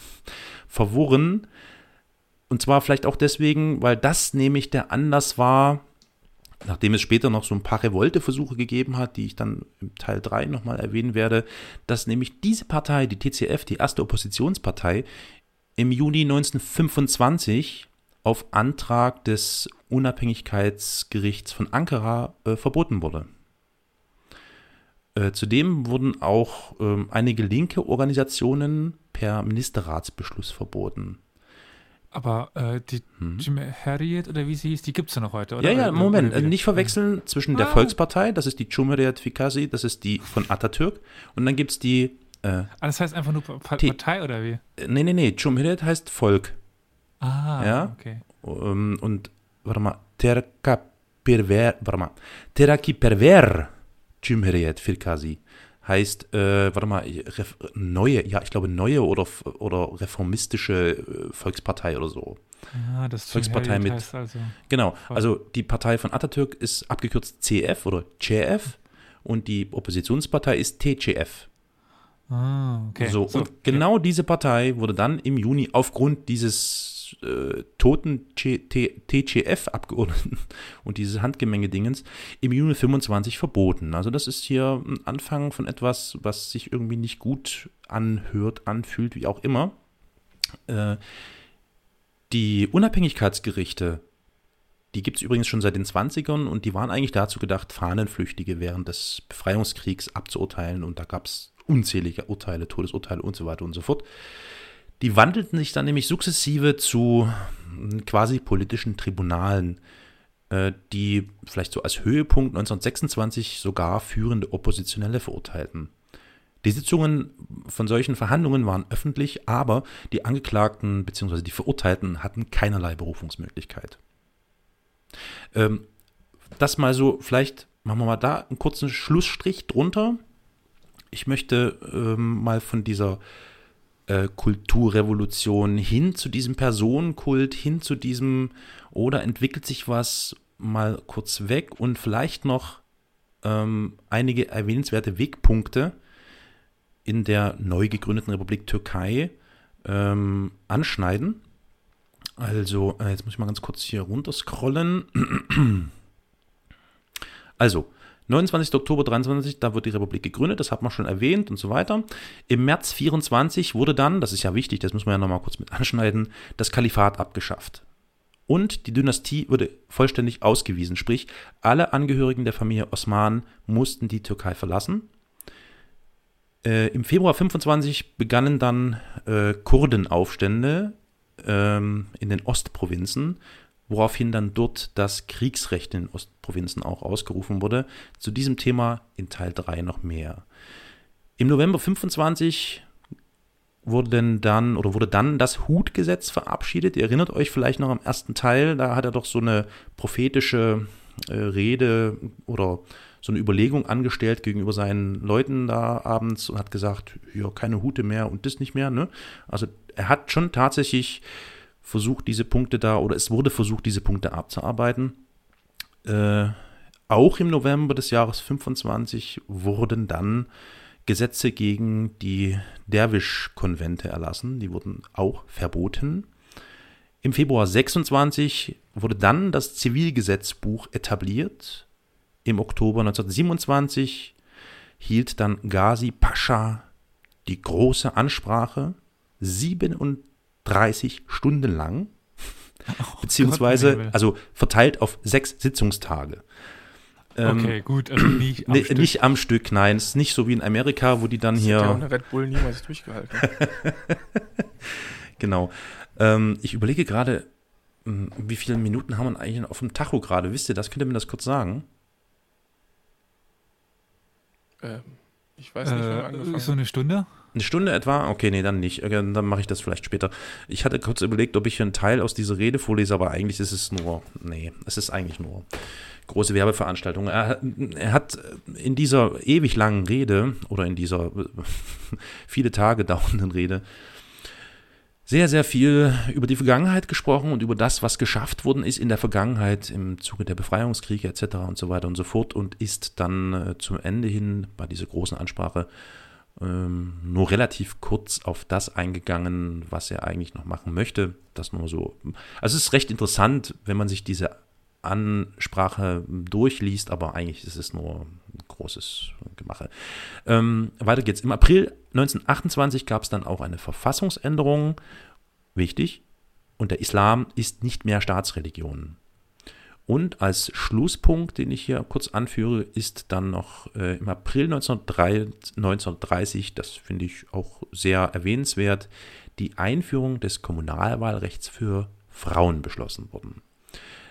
verworren. Und zwar vielleicht auch deswegen, weil das nämlich der Anlass war, nachdem es später noch so ein paar Revolteversuche gegeben hat, die ich dann im Teil 3 nochmal erwähnen werde, dass nämlich diese Partei, die TCF, die erste Oppositionspartei, im Juni 1925 auf Antrag des Unabhängigkeitsgerichts von Ankara äh, verboten wurde. Äh, zudem wurden auch ähm, einige linke Organisationen per Ministerratsbeschluss verboten. Aber äh, die Hm. Jim Harriet oder wie sie hieß, die gibt es ja noch heute, oder? Ja, ja, Moment, oder nicht verwechseln zwischen der Ah. Volkspartei, das ist die Cumhuriyet Fikasi, das ist die von Atatürk, und dann gibt es die, äh, Ah, das heißt einfach nur Partei oder wie? äh, nee, nee, nee, Cumhuriyet heißt Volk. Ah, Ja? okay. Ähm, und, warte mal, Terka Perver, warte mal, Teraki Perver Cumhuriyet Fikasi heißt, äh, warte mal, ref, neue, ja, ich glaube neue oder, oder reformistische äh, Volkspartei oder so. Ah, das Volkspartei mit- also. Genau, also die Partei von Atatürk ist abgekürzt CF oder CF und die Oppositionspartei ist TCF. Ah, okay. So, und genau diese Partei wurde dann im Juni aufgrund dieses äh, toten TCF-Abgeordneten und dieses Handgemenge-Dingens im Juni 25 verboten. Also das ist hier ein Anfang von etwas, was sich irgendwie nicht gut anhört, anfühlt, wie auch immer. Äh, die Unabhängigkeitsgerichte, die gibt es übrigens schon seit den 20ern und die waren eigentlich dazu gedacht, Fahnenflüchtige während des Befreiungskriegs abzuurteilen und da gab es unzählige Urteile, Todesurteile und so weiter und so fort. Die wandelten sich dann nämlich sukzessive zu mm, quasi politischen Tribunalen, äh, die vielleicht so als Höhepunkt 1926 sogar führende Oppositionelle verurteilten. Die Sitzungen von solchen Verhandlungen waren öffentlich, aber die Angeklagten bzw. die Verurteilten hatten keinerlei Berufungsmöglichkeit. Ähm, das mal so vielleicht machen wir mal da einen kurzen Schlussstrich drunter. Ich möchte ähm, mal von dieser äh, Kulturrevolution hin zu diesem Personenkult, hin zu diesem, oder entwickelt sich was mal kurz weg und vielleicht noch ähm, einige erwähnenswerte Wegpunkte in der neu gegründeten Republik Türkei ähm, anschneiden. Also, äh, jetzt muss ich mal ganz kurz hier runterscrollen. Also, 29. Oktober 23, da wird die Republik gegründet, das hat man schon erwähnt und so weiter. Im März 24 wurde dann, das ist ja wichtig, das muss man ja nochmal kurz mit anschneiden, das Kalifat abgeschafft. Und die Dynastie wurde vollständig ausgewiesen, sprich, alle Angehörigen der Familie Osman mussten die Türkei verlassen. Äh, Im Februar 25 begannen dann äh, Kurdenaufstände ähm, in den Ostprovinzen woraufhin dann dort das Kriegsrecht in den Ostprovinzen auch ausgerufen wurde. Zu diesem Thema in Teil 3 noch mehr. Im November 25 wurde denn dann oder wurde dann das Hutgesetz verabschiedet. Ihr erinnert euch vielleicht noch am ersten Teil, da hat er doch so eine prophetische äh, Rede oder so eine Überlegung angestellt gegenüber seinen Leuten da abends und hat gesagt, ja, keine Hute mehr und das nicht mehr. Ne? Also er hat schon tatsächlich versucht, diese Punkte da, oder es wurde versucht, diese Punkte abzuarbeiten. Äh, auch im November des Jahres 25 wurden dann Gesetze gegen die Derwisch-Konvente erlassen. Die wurden auch verboten. Im Februar 26 wurde dann das Zivilgesetzbuch etabliert. Im Oktober 1927 hielt dann Ghazi Pascha die große Ansprache. 37 30 Stunden lang. Oh, beziehungsweise, Gott, also verteilt auf sechs Sitzungstage. Ähm, okay, gut, also nicht am, ne, Stück. nicht am Stück. nein. Es ist nicht so wie in Amerika, wo die dann das hier. Ja ohne Red Bull niemals durchgehalten. genau. Ähm, ich überlege gerade, hm, wie viele Minuten haben wir eigentlich auf dem Tacho gerade? Wisst ihr das? Könnt ihr mir das kurz sagen? Ähm, ich weiß nicht, wann äh, angefangen So eine Stunde? Eine Stunde etwa? Okay, nee, dann nicht. Dann mache ich das vielleicht später. Ich hatte kurz überlegt, ob ich einen Teil aus dieser Rede vorlese, aber eigentlich ist es nur, nee, es ist eigentlich nur große Werbeveranstaltung. Er, er hat in dieser ewig langen Rede oder in dieser viele Tage dauernden Rede sehr, sehr viel über die Vergangenheit gesprochen und über das, was geschafft worden ist in der Vergangenheit im Zuge der Befreiungskriege etc. und so weiter und so fort und ist dann äh, zum Ende hin bei dieser großen Ansprache ähm, nur relativ kurz auf das eingegangen, was er eigentlich noch machen möchte. Das nur so. Also es ist recht interessant, wenn man sich diese Ansprache durchliest, aber eigentlich ist es nur großes Gemache. Ähm, weiter geht's. Im April 1928 gab es dann auch eine Verfassungsänderung. Wichtig. Und der Islam ist nicht mehr Staatsreligion. Und als Schlusspunkt, den ich hier kurz anführe, ist dann noch äh, im April 1930, das finde ich auch sehr erwähnenswert, die Einführung des Kommunalwahlrechts für Frauen beschlossen worden.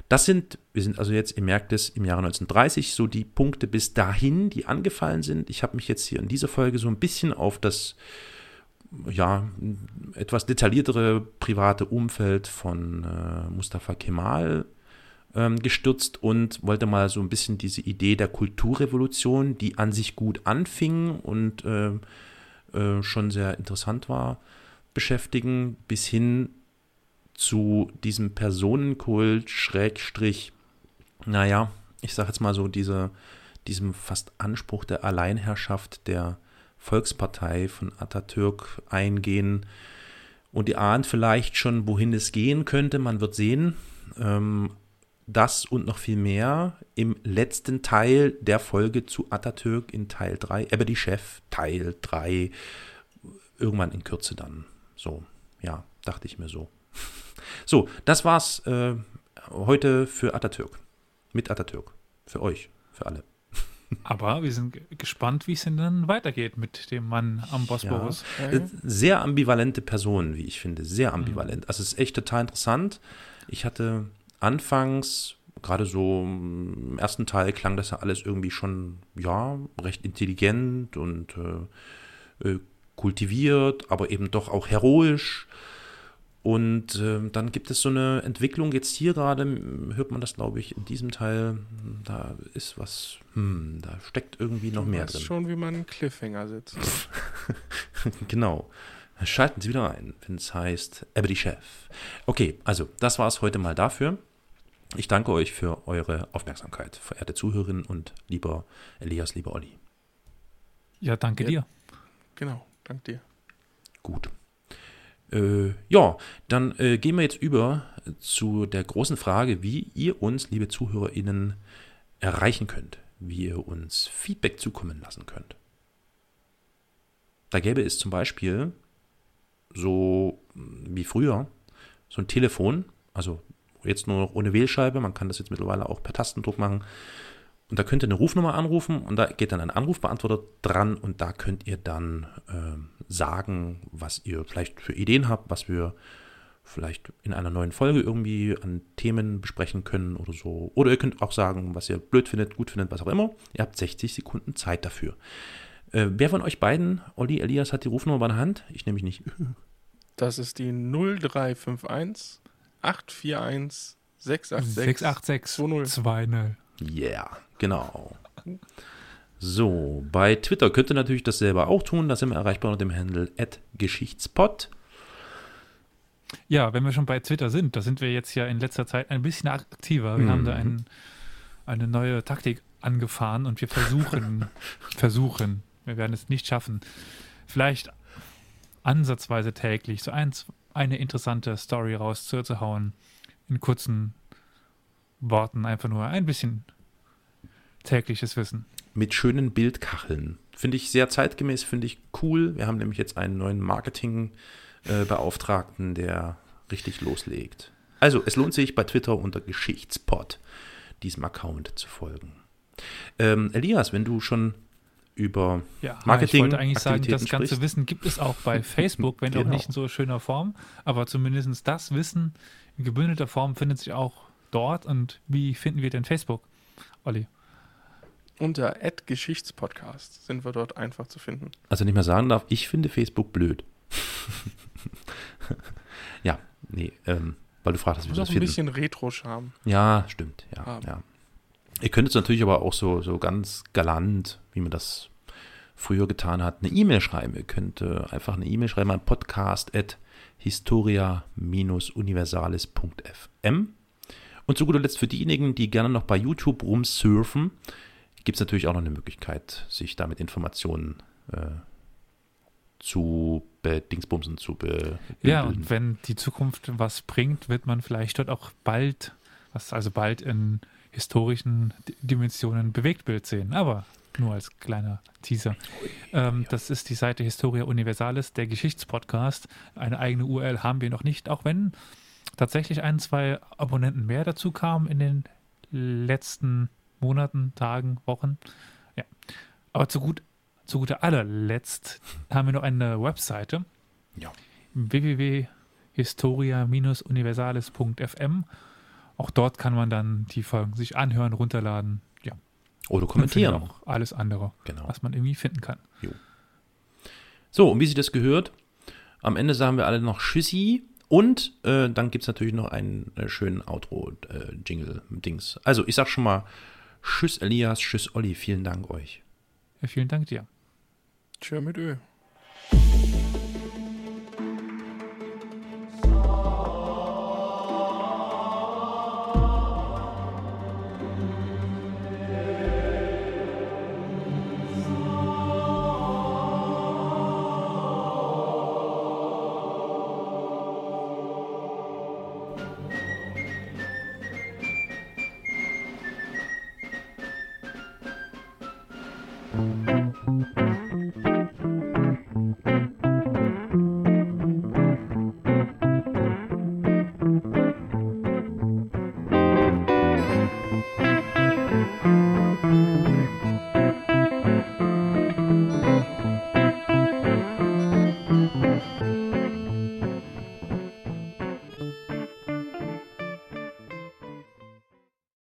Das sind, wir sind also jetzt, ihr merkt es, im Jahre 1930 so die Punkte bis dahin, die angefallen sind. Ich habe mich jetzt hier in dieser Folge so ein bisschen auf das ja, etwas detailliertere private Umfeld von äh, Mustafa Kemal ähm, gestürzt und wollte mal so ein bisschen diese Idee der Kulturrevolution, die an sich gut anfing und äh, äh, schon sehr interessant war, beschäftigen, bis hin zu diesem Personenkult, Schrägstrich, naja, ich sag jetzt mal so, diese, diesem fast Anspruch der Alleinherrschaft der Volkspartei von Atatürk eingehen. Und ihr ahnt vielleicht schon, wohin es gehen könnte, man wird sehen. Ähm, das und noch viel mehr im letzten Teil der Folge zu Atatürk in Teil 3, aber die Chef Teil 3, irgendwann in Kürze dann. So, ja, dachte ich mir so. So, das war's äh, heute für Atatürk. Mit Atatürk. Für euch, für alle. Aber wir sind gespannt, wie es denn dann weitergeht mit dem Mann am Bosporus. Ja. Äh, sehr ambivalente Person, wie ich finde. Sehr ambivalent. Mhm. Also es ist echt total interessant. Ich hatte anfangs, gerade so im ersten Teil, klang das ja alles irgendwie schon, ja, recht intelligent und äh, äh kultiviert, aber eben doch auch heroisch. Und äh, dann gibt es so eine Entwicklung, jetzt hier gerade hört man das, glaube ich, in diesem Teil, da ist was, hm, da steckt irgendwie noch du mehr drin. schon, wie man einen Cliffhanger setzt. genau. Schalten Sie wieder ein, wenn es heißt Ebony Chef. Okay, also das war es heute mal dafür. Ich danke euch für eure Aufmerksamkeit, verehrte Zuhörerinnen und lieber Elias, lieber Olli. Ja, danke Ja. dir. Genau, dank dir. Gut. Äh, ja, dann äh, gehen wir jetzt über zu der großen Frage, wie ihr uns, liebe ZuhörerInnen, erreichen könnt, wie ihr uns Feedback zukommen lassen könnt. Da gäbe es zum Beispiel so mh, wie früher so ein Telefon, also jetzt nur noch ohne Wählscheibe, man kann das jetzt mittlerweile auch per Tastendruck machen. Und da könnt ihr eine Rufnummer anrufen und da geht dann ein Anrufbeantworter dran und da könnt ihr dann ähm, sagen, was ihr vielleicht für Ideen habt, was wir vielleicht in einer neuen Folge irgendwie an Themen besprechen können oder so. Oder ihr könnt auch sagen, was ihr blöd findet, gut findet, was auch immer. Ihr habt 60 Sekunden Zeit dafür. Äh, wer von euch beiden, Olli, Elias, hat die Rufnummer bei der Hand? Ich nehme mich nicht. Das ist die 0351 841 686 686 20. Yeah, genau. So, bei Twitter könnt ihr natürlich das selber auch tun. Da sind wir erreichbar unter dem Handle @geschichtspot. Ja, wenn wir schon bei Twitter sind, da sind wir jetzt ja in letzter Zeit ein bisschen aktiver. Wir Mhm. haben da ein, eine neue Taktik angefahren und wir versuchen, versuchen, wir werden es nicht schaffen, vielleicht ansatzweise täglich so ein, eine interessante Story rauszuhauen, in kurzen Worten, einfach nur ein bisschen tägliches Wissen. mit schönen Bildkacheln. Finde ich sehr zeitgemäß, finde ich cool. Wir haben nämlich jetzt einen neuen Marketingbeauftragten, der richtig loslegt. Also, es lohnt sich bei Twitter unter Geschichtspot diesem Account zu folgen. Ähm, Elias, wenn du schon über Ja, Marketing, ich wollte eigentlich sagen, das ganze sprichst. Wissen gibt es auch bei Facebook, wenn auch Genau. nicht in so schöner Form, aber zumindest das Wissen in gebündelter Form findet sich auch dort. Und wie finden wir denn Facebook, Olli? Unter Geschichtspodcast sind wir dort einfach zu finden. also nicht mehr sagen darf, ich finde Facebook blöd. ja, nee, ähm, weil du fragst, wie wir Muss auch das ein finden. bisschen Retro-Charme. Ja, stimmt, ja, haben. ja. Ihr könnt es natürlich aber auch so, so ganz galant, wie man das früher getan hat, eine E-Mail schreiben. Ihr könnt äh, einfach eine E-Mail schreiben an podcast.historia-universales.fm. Und zu guter Letzt für diejenigen, die gerne noch bei YouTube rumsurfen, gibt es natürlich auch noch eine Möglichkeit, sich da mit Informationen äh, zu bedingsbumsen, zu be Ja, und wenn die Zukunft was bringt, wird man vielleicht dort auch bald, was also bald in historischen Dimensionen Bewegtbild sehen. Aber nur als kleiner Teaser. Ähm, das ist die Seite Historia Universalis, der Geschichtspodcast. Eine eigene URL haben wir noch nicht, auch wenn tatsächlich ein, zwei Abonnenten mehr dazu kamen in den letzten Monaten, Tagen, Wochen. Ja. Aber zu gut, zu guter allerletzt haben wir noch eine Webseite ja. www.historia-universales.fm. Auch dort kann man dann die Folgen sich anhören, runterladen. Ja, Oder kommentieren. auch alles andere, Genau. was man irgendwie finden kann. So, und wie sie das gehört, am Ende sagen wir alle noch Tschüssi und äh, dann gibt es natürlich noch einen äh, schönen Outro-Jingle-Dings. also, ich sag schon mal Tschüss Elias, Tschüss Olli, vielen Dank euch. Ja, vielen Dank dir. Tschö mit Ö.